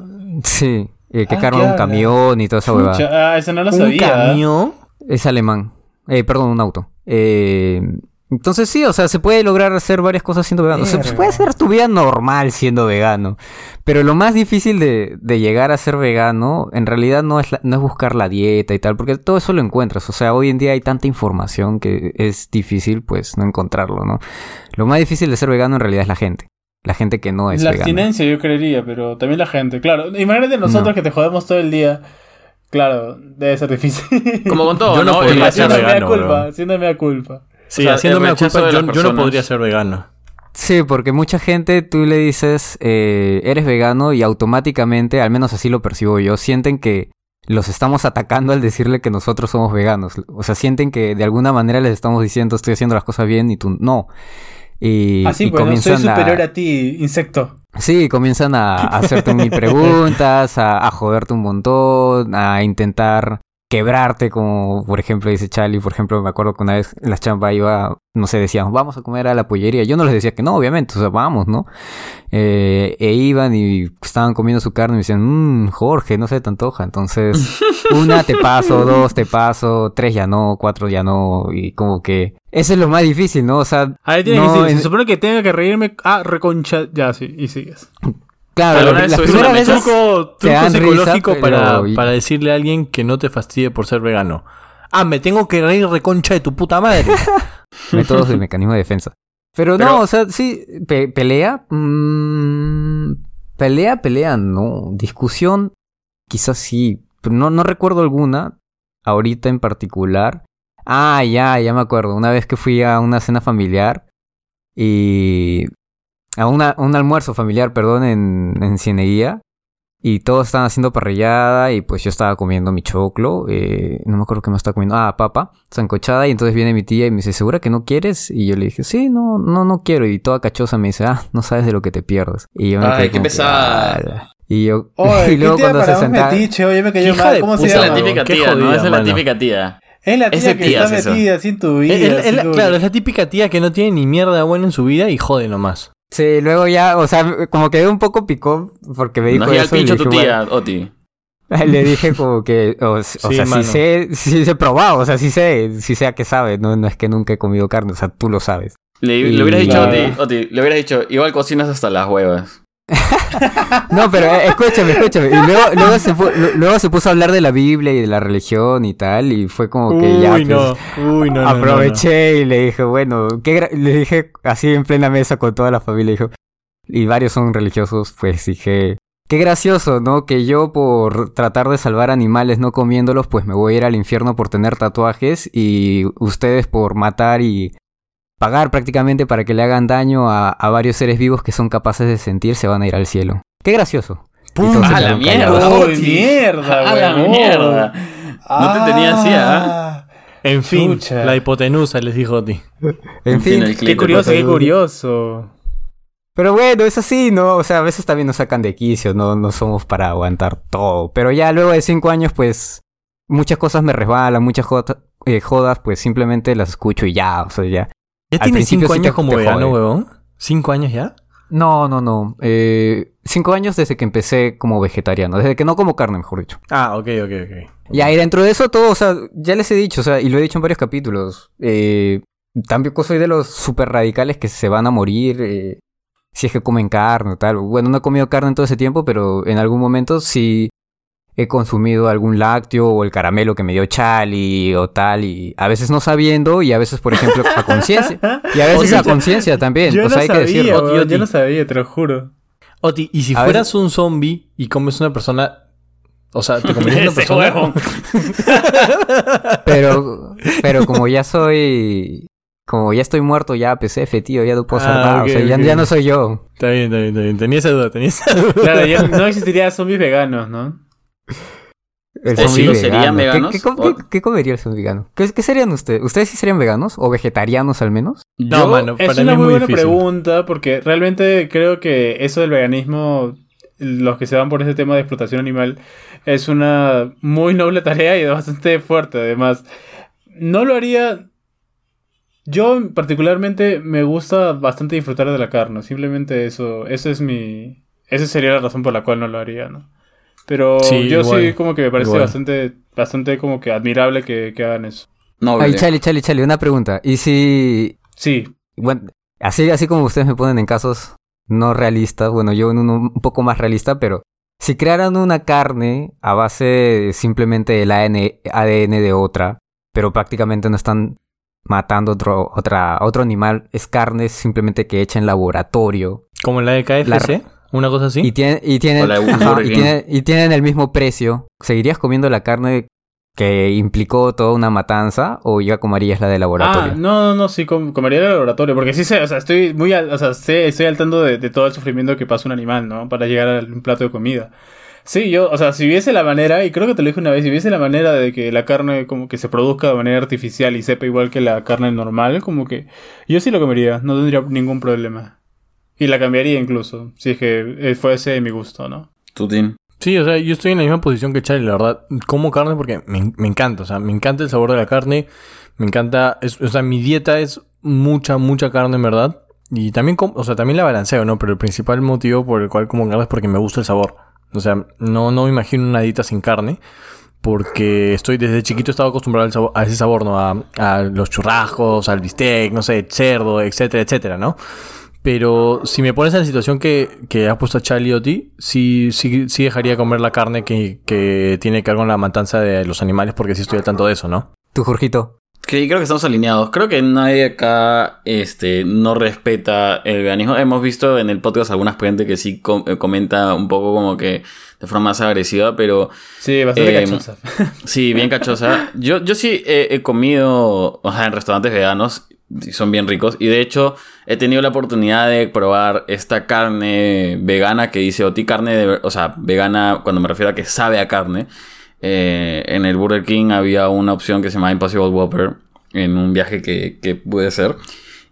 Sí, eh, que Ah, carga ¿qué un camión y toda esa huevada. Ah, eso no lo ¿Un sabía. ¿ah? camión? Es alemán. Eh, perdón, un auto. Eh, entonces sí, o sea, se puede lograr hacer varias cosas siendo vegano. O sea, Verga. puede hacer tu vida normal siendo vegano. Pero lo más difícil de, de llegar a ser vegano, en realidad no es, la- no es buscar la dieta y tal, porque todo eso lo encuentras. O sea, hoy en día hay tanta información que es difícil, pues, no encontrarlo, ¿no? Lo más difícil de ser vegano en realidad es la gente. La gente que no es La vegana. abstinencia yo creería, pero también la gente, claro. Imagínate nosotros No. que te jodemos todo el día. Claro, debe ser difícil. Como con todo, Yo no ¿no? podría ser vegano, culpa, haciendo mea culpa. Sí, O sea, haciéndome la culpa, yo, yo no podría ser vegano. Sí, porque mucha gente tú le dices, eh, eres vegano y automáticamente, al menos así lo percibo yo, sienten que los estamos atacando al decirle que nosotros somos veganos. O sea, sienten que de alguna manera les estamos diciendo estoy haciendo las cosas bien y tú no. Y, Así y pues, no soy comienzan superior a ti, insecto. Sí, comienzan a, a hacerte mil preguntas, a, a joderte un montón, a intentar quebrarte, como por ejemplo dice Charlie, por ejemplo, me acuerdo que una vez en la chamba iba, no sé, decíamos, vamos a comer a la pollería. Yo no les decía que no, obviamente, o sea, vamos, ¿no? Eh, e iban y estaban comiendo su carne y me decían, mmm, Jorge, no se te antoja. Entonces, *laughs* una te paso, dos te paso, tres ya no, cuatro ya no, y como que... Eso es lo más difícil, ¿no? O sea, Ahí tienes no, que decir, en- se supone que tenga que reírme. Ah, reconcha. Ya, sí, y sigues. Claro, Pero las eso es primeras una veces... Truco, truco risa, psicológico pero- para, para decirle a alguien que no te fastidie por ser vegano. Ah, me tengo que reír reconcha de tu puta madre. *laughs* métodos de mecanismo de defensa. Pero, Pero- no, o sea, sí, pe- pelea. mm, pelea, pelea, no. Discusión, quizás sí. Pero no, no recuerdo alguna, ahorita en particular. Ah, ya, ya me acuerdo. Una vez que fui a una cena familiar y. a una, un almuerzo familiar, perdón, en, en Cieneguía. Y todos estaban haciendo parrillada y pues yo estaba comiendo mi choclo. eh, no me acuerdo qué más estaba comiendo. Ah, papa, sancochada. Y entonces viene mi tía y me dice, ¿segura que no quieres? Y yo le dije, sí, no, no, no quiero. Y toda cachosa me dice, ah, no sabes de lo que te pierdes. Y yo me Ay, quedé qué pesada. Y yo, *laughs* Oye, y luego ¿qué tía cuando se sentaba... metiche? Oye, me cayó mal. ¿Cómo se Esa es la llama? típica tía, ¿no? jodida, Esa es la típica tía. Es la Ese tía que tía está es metida así en tu vida. Es- es- es así la- como- claro, es la típica tía que no tiene ni mierda buena en su vida y jode nomás. Sí, luego ya, o sea, como quedé un poco picón porque me dijo el eso pincho le tu dije, tía, Oti. *laughs* le dije como que, o, o Sí, sea, mano. sí sé, sí sé probado, o sea, sí sé, sí sé a qué sabe, no, no es que nunca he comido carne, o sea, tú lo sabes. Le, Y- le hubieras dicho. Oti, Oti, le hubieras dicho, igual cocinas hasta las huevas. No, pero eh, escúchame, escúchame. Y luego, luego, se luego puso a hablar de la Biblia y de la religión y tal, y fue como que ya, pues, no. Uy, no, no, no, no. aproveché y le dije, bueno, ¿qué gra- le dije así en plena mesa con toda la familia, dijo, y varios son religiosos, pues dije, qué gracioso, ¿no? Que yo por tratar de salvar animales no comiéndolos, pues me voy a ir al infierno por tener tatuajes y ustedes por matar y pagar prácticamente para que le hagan daño a, a varios seres vivos que son capaces de sentir, se van a ir al cielo. Qué gracioso. Se ¡A la mierda! Oti. mierda, ¡A la mierda! No te tenía así, ¿ah? En fin, Chucha. la hipotenusa les dijo Oti. En fin, Qué curioso, qué curioso. Pero bueno, es así, ¿no? O sea, a veces también nos sacan de quicio, no, no somos para aguantar todo. Pero ya luego de cinco años, pues, muchas cosas me resbalan, muchas eh, jodas, pues simplemente las escucho y ya, o sea, ya. ¿Ya principio cinco sí años te- como te vegano, huevón? ¿Cinco años ya? No, no, no. Eh, cinco años desde que empecé como vegetariano, desde que no como carne, mejor dicho. Ah, ok, ok, ok. Y dentro de eso todo, o sea, ya les he dicho, o sea, y lo he dicho en varios capítulos. Eh, tampoco soy de los super radicales que se van a morir eh, si es que comen carne o tal. Bueno, no he comido carne en todo ese tiempo, pero en algún momento sí he consumido algún lácteo o el caramelo que me dio Chali o tal, y a veces no sabiendo y a veces, por ejemplo, a conciencia. Y a *laughs* veces a conciencia también, Yo o sea, no hay que sabía, decirlo. weón, Oti, yo no sabía, te lo juro. Oti, ¿y si A fueras un zombie y comes una persona... O sea, ¿te comerías una *laughs* persona? *laughs* Pero, pero como ya soy... Como ya estoy muerto, ya PCF, tío, ya no puedo hacer Ah, nada. o sea, ya, no soy yo. Está bien, está bien, está bien. Tenía esa duda, tenía esa duda. Claro, ya no existiría zombies veganos, ¿no? El ¿O zombie sí, serían vegano. veganos? ¿Qué, qué, com- ¿O- qué- qué comería el zombie vegano? ¿Qué, qué serían ustedes? ¿Ustedes sí serían veganos? ¿O vegetarianos al menos? No, Yo- mano, Es para una mí es muy muy buena difícil. pregunta porque realmente creo que eso del veganismo, los que se van por ese tema de explotación animal, es una muy noble tarea y bastante fuerte además. No lo haría... Yo particularmente me gusta bastante disfrutar de la carne, simplemente eso, eso es mi... Esa sería la razón por la cual no lo haría, ¿no? Pero Sí, yo igual, sí como que me parece igual. bastante, bastante como que admirable que, que hagan eso. Noble. Ay, Chale, Chale, Chale, una pregunta. ¿Y si... Sí, Bueno, así, así como ustedes me ponen en casos no realistas, bueno, yo en uno un poco más realista, pero... Si crearan una carne a base simplemente del ADN, ADN de otra, pero prácticamente no están matando otro, otra, otro animal, es carne simplemente que hecha en laboratorio, Como la de KFC, una cosa así. Y, tienen, y, tienen, la de ajá, y, tienen, y tienen el mismo precio. ¿Seguirías comiendo la carne que implicó toda una matanza o ya comerías la de laboratorio? Ah, no, no, no, sí, com- comería el laboratorio, porque sí sé, o sea, estoy muy al, o sea, sé- estoy al tanto de, de todo el sufrimiento que pasa un animal, ¿no? Para llegar a un plato de comida. Sí, yo, o sea, si hubiese la manera, y creo que te lo dije una vez, si hubiese la manera de que la carne como que se produzca de manera artificial y sepa igual que la carne normal, como que yo sí lo comería, no tendría ningún problema. Y la cambiaría incluso, si es que eh, fuese de mi gusto, ¿no? Tutín. Sí, o sea, yo estoy en la misma posición que Charlie, la verdad. Como carne porque me, me encanta, o sea, me encanta el sabor de la carne. Me encanta, es- o sea, mi dieta es mucha, mucha carne en verdad. Y también, o sea, también la balanceo, ¿no? Pero el principal motivo por el cual como carne es porque me gusta el sabor. O sea, no, no me imagino una dieta sin carne. Porque estoy desde chiquito he estado acostumbrado al sabor- a ese sabor, ¿no? A, a los churrascos, al bistec, no sé, cerdo, etcétera, etcétera, ¿no? Pero si me pones en la situación que, que has puesto a Charlie o ti, sí, sí, sí dejaría comer la carne que, que tiene que ver con la matanza de los animales, porque sí estoy al tanto de eso, ¿no? Tú, Jorgito. Que creo que estamos alineados. Creo que nadie acá este, no respeta el veganismo. Hemos visto en el podcast algunas gente que sí com- eh, comenta un poco como que de forma más agresiva, pero Sí, bastante Eh, cachosa. sí, bien cachosa. Yo, yo sí he, he comido, o sea, en restaurantes veganos, son bien ricos. Y de hecho, he tenido la oportunidad de probar esta carne vegana que dice Oti, carne de, o sea, vegana cuando me refiero a que sabe a carne. Eh, en el Burger King había una opción que se llama Impossible Whopper en un viaje que, que pude hacer.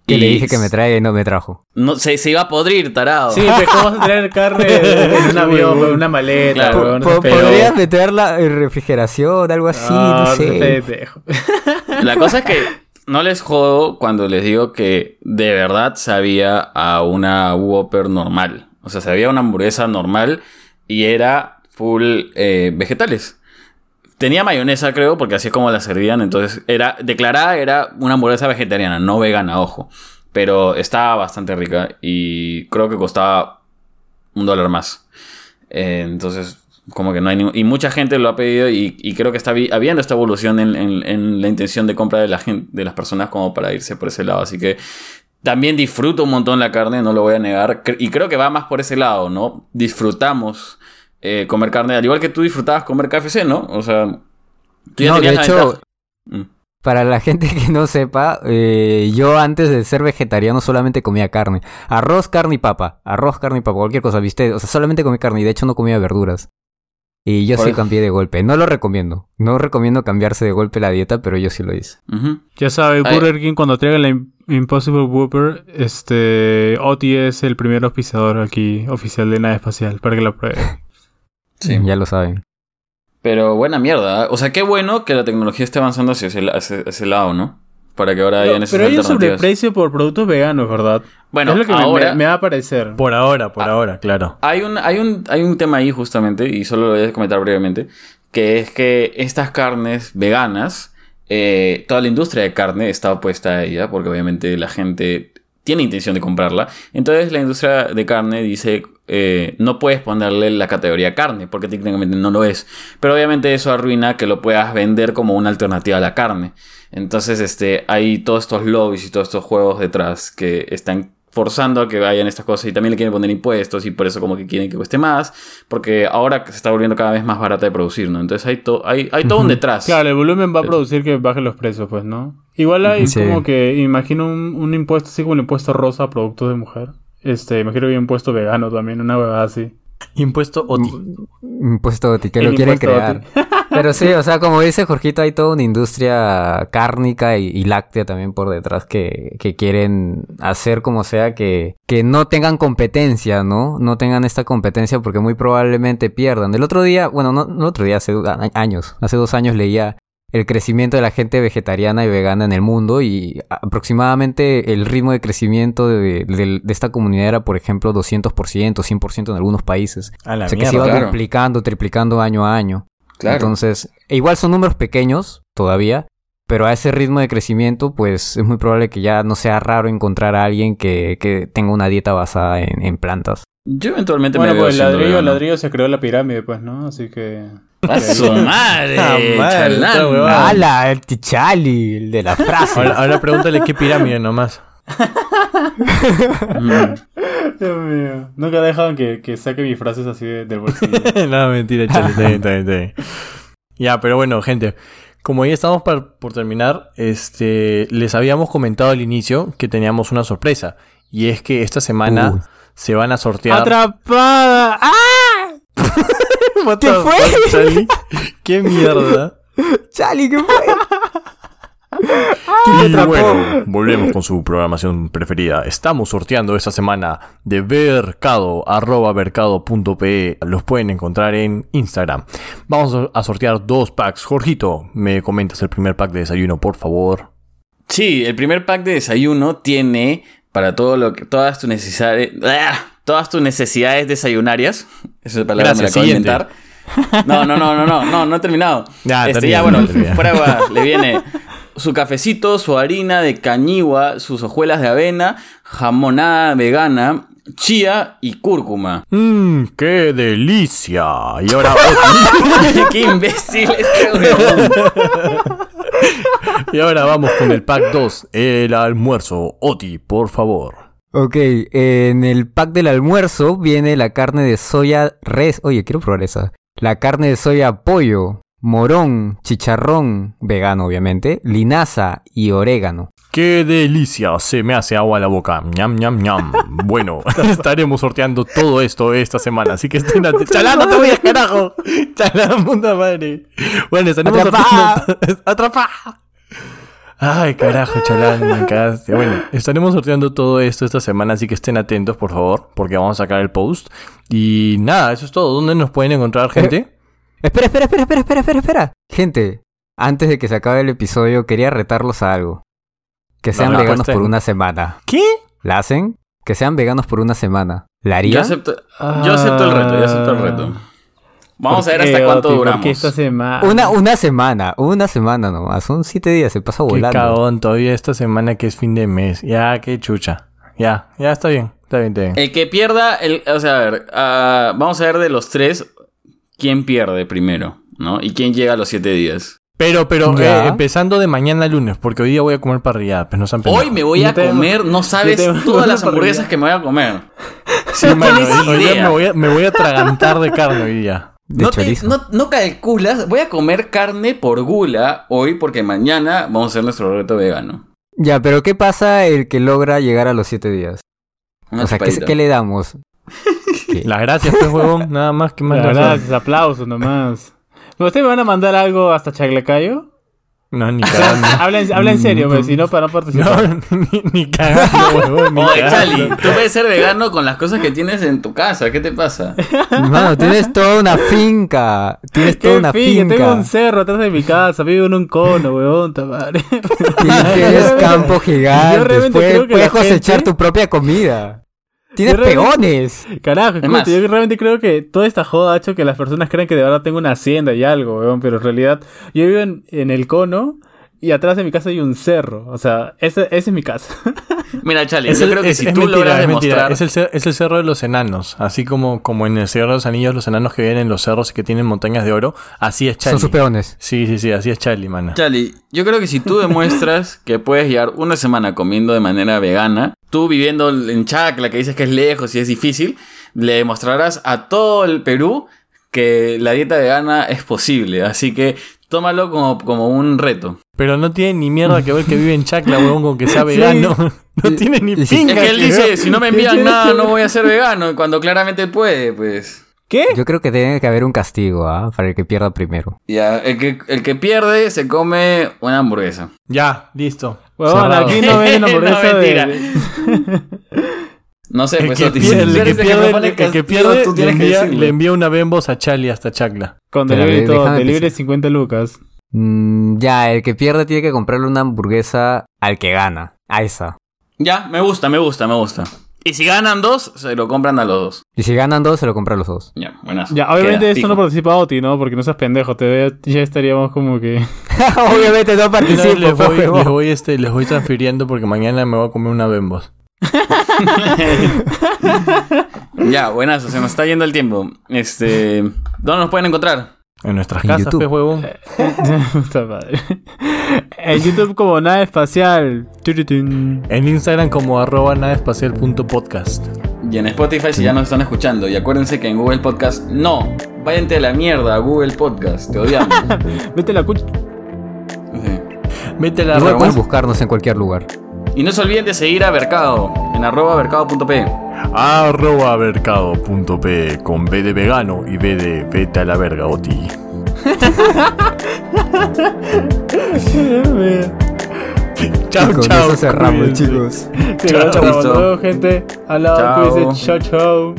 Que Y le dije que me traiga y no me trajo. No, se, se iba a podrir, tarado. Sí, pero ¿cómo vas a traer carne en un *laughs* avión, en una maleta? Claro. Pero- ¿Podrías meterla en refrigeración, algo así? Ah, no sé. pendejo. La cosa es que no les jodo cuando les digo que de verdad sabía a una Whopper normal. O sea, sabía una hamburguesa normal y era full eh, vegetales. Tenía mayonesa, creo, porque así es como la servían. Entonces, era declarada era una hamburguesa vegetariana, no vegana, ojo. Pero estaba bastante rica y creo que costaba un dólar más. Eh, entonces, como que no hay ningún... Y mucha gente lo ha pedido y, y creo que está vi- habiendo esta evolución en, en- en la intención de compra de, la gente, de las personas como para irse por ese lado. Así que también disfruto un montón la carne, no lo voy a negar. Y creo que va más por ese lado, ¿no? Disfrutamos eh, comer carne, al igual que tú disfrutabas comer KFC, ¿no? O sea, tú ya No, de hecho. Mm. Para la gente que no sepa, eh, yo antes de ser vegetariano solamente comía carne. Arroz, carne y papa. Arroz, carne y papa, cualquier cosa, ¿viste? O sea, solamente comía carne y de hecho no comía verduras. Y yo sí Oye. cambié de golpe. No lo recomiendo. No recomiendo cambiarse de golpe la dieta, pero yo sí lo hice. Ya sabe. Burger King cuando traiga la Im- Impossible Whopper, este, Oti es el primer auspiciador aquí, oficial de nave espacial, para que lo pruebe. *laughs* Sí. Ya lo saben. Pero buena mierda. ¿eh? O sea, qué bueno que la tecnología esté avanzando hacia ese, hacia ese lado, ¿no? Para que ahora hayan esas pero hay un sobreprecio por productos veganos, ¿verdad? Bueno, es lo que me- ahora me, me va a parecer. Por ahora, por ahora, claro. hay, un, hay, un, hay un tema ahí justamente, y solo lo voy a comentar brevemente, que es que estas carnes veganas, eh, toda la industria de carne está opuesta a ella, porque obviamente la gente tiene intención de comprarla. Entonces la industria de carne dice, eh, no puedes ponerle la categoría carne, porque técnicamente no lo es. Pero obviamente eso arruina que lo puedas vender como una alternativa a la carne. Entonces este, hay todos estos lobbies y todos estos juegos detrás que están forzando a que vayan estas cosas y también le quieren poner impuestos y por eso como que quieren que cueste más, porque ahora se está volviendo cada vez más barata de producir, ¿no? Entonces hay, to- hay, hay todo un detrás. Claro, el volumen va a producir que bajen los precios, pues, ¿no? Igual hay Sí. como que, imagino un, un impuesto así como el impuesto rosa a productos de mujer. Este, imagino que hay un impuesto vegano también, una huevada así. Impuesto OTI. Impuesto OTI, que El lo quieren crear. *laughs* Pero sí, o sea, como dice Jorgito, hay toda una industria cárnica y, y láctea también por detrás que, que quieren hacer como sea que, que no tengan competencia, ¿no? No tengan esta competencia porque muy probablemente pierdan. El otro día, bueno, no, el otro día, hace años, hace dos años leía el crecimiento de la gente vegetariana y vegana en el mundo y aproximadamente el ritmo de crecimiento de, de- de esta comunidad era, por ejemplo, 200%, 100% en algunos países. A la O sea, que se iba claro. duplicando, triplicando año a año. Claro. Entonces, e igual son números pequeños todavía, pero a ese ritmo de crecimiento, pues es muy probable que ya no sea raro encontrar a alguien que, que tenga una dieta basada en, en plantas. Yo eventualmente Bueno, me veo pues el ladrillo, el ladrillo se creó la pirámide, pues, ¿no? Así que... ¡A su madre! Ah. El tichali, el de la frase. Ahora, ahora pregúntale qué pirámide nomás. Mm. *laughs* Dios mío. Nunca dejan que, que saque mis frases así de- del bolsillo. *laughs* no, mentira, chale, está bien, está bien, está bien. Ya, pero bueno, gente. Como ya estamos par- por terminar, este, les habíamos comentado al inicio que teníamos una sorpresa. Y es que esta semana Uy. se van a sortear. ¡Atrapada! ¡Ah! *laughs* ¿Qué fue? ¿Qué mierda? ¡Chali, qué fue! Y bueno, volvemos con su programación preferida. Estamos sorteando esta semana de Vercado, arroba vercado.pe. Los pueden encontrar en Instagram. Vamos a sortear dos packs. Jorgito, ¿me comentas el primer pack de desayuno, por favor? Sí, el primer pack de desayuno tiene para todo lo que, todas tus necesidades, ¡ah! todas tus necesidades desayunarias. Esa es palabra Gracias, me la acabo de siguiente. inventar. No, no, no, no, no, no, no he terminado. *laughs* Ya, este, termina, ya, bueno, termina. le viene su cafecito, su harina de cañigua, sus hojuelas de avena, jamonada vegana, chía y cúrcuma. Mmm, qué delicia. Y ahora *laughs* ¡Qué imbécil este huevón! Y ahora vamos con el pack 2, el almuerzo. Oti, por favor. Ok, en el pack del almuerzo viene la carne de soya res. Oye, quiero probar esa. La carne de soya pollo, morón, chicharrón, vegano obviamente, linaza y orégano. ¡Qué delicia! Se me hace agua a la boca. ñam, ñam, ñam. *laughs* Bueno, *laughs* estaremos sorteando todo esto esta semana, así que estén atentos. ¡Chalá, no te vayas, carajo! *laughs* ¡Chalá, puta madre! Bueno, estaremos ¡Atrapá! sorteando... ¡Atrapá! Ay, carajo, chalán, me cagaste. Bueno, estaremos sorteando todo esto esta semana, así que estén atentos, por favor, porque vamos a sacar el post. Y nada, eso es todo. ¿Dónde nos pueden encontrar, gente? Espera, espera, espera, espera, espera, espera, espera. Gente, antes de que se acabe el episodio, quería retarlos a algo. Que sean veganos respuesta por una semana. ¿Qué? ¿La hacen? Que sean veganos por una semana. ¿La Yo harían? acepto, yo acepto el reto, yo acepto el reto. Vamos a ver hasta cuánto duramos. Esta semana. Una, una semana, una semana nomás. Son siete días, se pasa Qué volando. cagón, todavía esta semana que es fin de mes. Ya, qué chucha. Ya, ya está bien. Está bien, está bien. El que pierda, el, o sea, a ver, ah, vamos a ver de los tres quién pierde primero, ¿no? Y quién llega a los siete días. Pero, pero, eh, empezando de mañana lunes, porque hoy día voy a comer parrillada, pues no se han Hoy me voy a tengo- comer, no sabes todas las hamburguesas parrilla. que me voy a comer. *laughs* Sí, no hoy- hoy día me voy, a, me voy a atragantar de carne hoy día. No, te- no, no calculas, voy a comer carne por gula hoy porque mañana vamos a hacer nuestro reto vegano. Ya, pero ¿qué pasa el que logra llegar a los siete días? Una o sea, ¿qué, chupadita. qué le damos? ¿Qué? Las gracias, pues, huevón. Nada más que más gracias. Aplausos nomás. ¿Pero ¿Ustedes me van a mandar algo hasta Chaclacayo? No, ni *laughs* cagando. Habla en, habla en serio, pues, si no, para no participar. No, *laughs* ni, ni cagando, *laughs* huevón. Oye. Chali, tú puedes ser vegano con las cosas que tienes en tu casa, ¿qué te pasa? Mano, tienes toda una finca. Tienes toda ¿Qué una finca? finca. Tengo un cerro atrás de mi casa, vivo en un cono, weón, ta madre. Tienes campo gigante. Yo realmente Puedes, creo que puedes cosechar gente- tu propia comida. Tienes Yo peones. Carajo, escucha, más. yo realmente creo que toda esta joda ha hecho que las personas crean que de verdad tengo una hacienda y algo, weón, pero en realidad yo vivo en, en el cono y atrás de mi casa hay un cerro. O sea, ese, ese es mi casa. *laughs* Mira, Chali, Es yo el- creo que es- si es tú mentira, logras demostrar... Es el, cer- es el cerro de los enanos. Así como, como en el Cerro de los Anillos, los enanos que viven en los cerros y que tienen montañas de oro. Así es Charlie. Son sus peones. Sí, sí, sí, así es Charlie, mana. Chali, yo creo que si tú demuestras que puedes llevar una semana comiendo de manera vegana, tú viviendo en Chacla, que dices que es lejos y es difícil, le demostrarás a todo el Perú que la dieta vegana es posible. Así que tómalo como, como un reto. Pero no tiene ni mierda que ver que vive en Chacla, huevón, con que sea *laughs* vegano. *laughs* No tiene ni pinga. Es que él que dice, ver. si no me envían *laughs* nada, no voy a ser vegano, cuando claramente puede, pues... ¿Qué? Yo creo que tiene que haber un castigo, ¿ah? Para el que pierda primero. Ya, el que, el que pierde se come una hamburguesa. Ya, listo. Weón, Cerrado. aquí no No, hamburguesa mentira. de... No sé, El pues que Oti, pierde, si el que el pierde, propone el que castigo, pierde tú le, que envía, decirlo. le envía una bembos a Charlie hasta Chacla. Con delivery y todo, delivery pensar. 50 lucas. Mm, ya, el que pierde tiene que comprarle una hamburguesa al que gana. A esa. Ya, me gusta, me gusta, me gusta. Y si ganan dos, se lo compran a los dos. Y si ganan dos, se lo compra a los dos. Ya, buenas. Ya, obviamente Queda esto fijo. no participa Oti, ¿no? Porque no seas pendejo, te veo, ya estaríamos como que... *laughs* Obviamente no *laughs* participo, les, voy, huevón. les, voy, este, les voy transfiriendo porque mañana me voy a comer una bembos. *laughs* Ya, buenas, se nos está yendo el tiempo. Este, ¿dónde nos pueden encontrar? En nuestras En casas, YouTube. huevón. *laughs* En YouTube como nave espacial. En Instagram como arroba naveespacial.podcast. Y en Spotify si ya nos están escuchando. Y acuérdense que en Google Podcast no. Váyanse a la mierda, Google Podcast. Te odiamos. *laughs* Vete la cucha. Sí. Vete a la Igual puedes buscarnos en cualquier lugar. Y no se olviden de seguir a Mercado en arroba mercado.p. Arroba mercado.p con B de vegano y B de vete a la verga, Oti. *laughs* Chao, con chao, eso cerramos, chicos. Chao. Vemos, gente. Al lado, Chao. Chao, chao.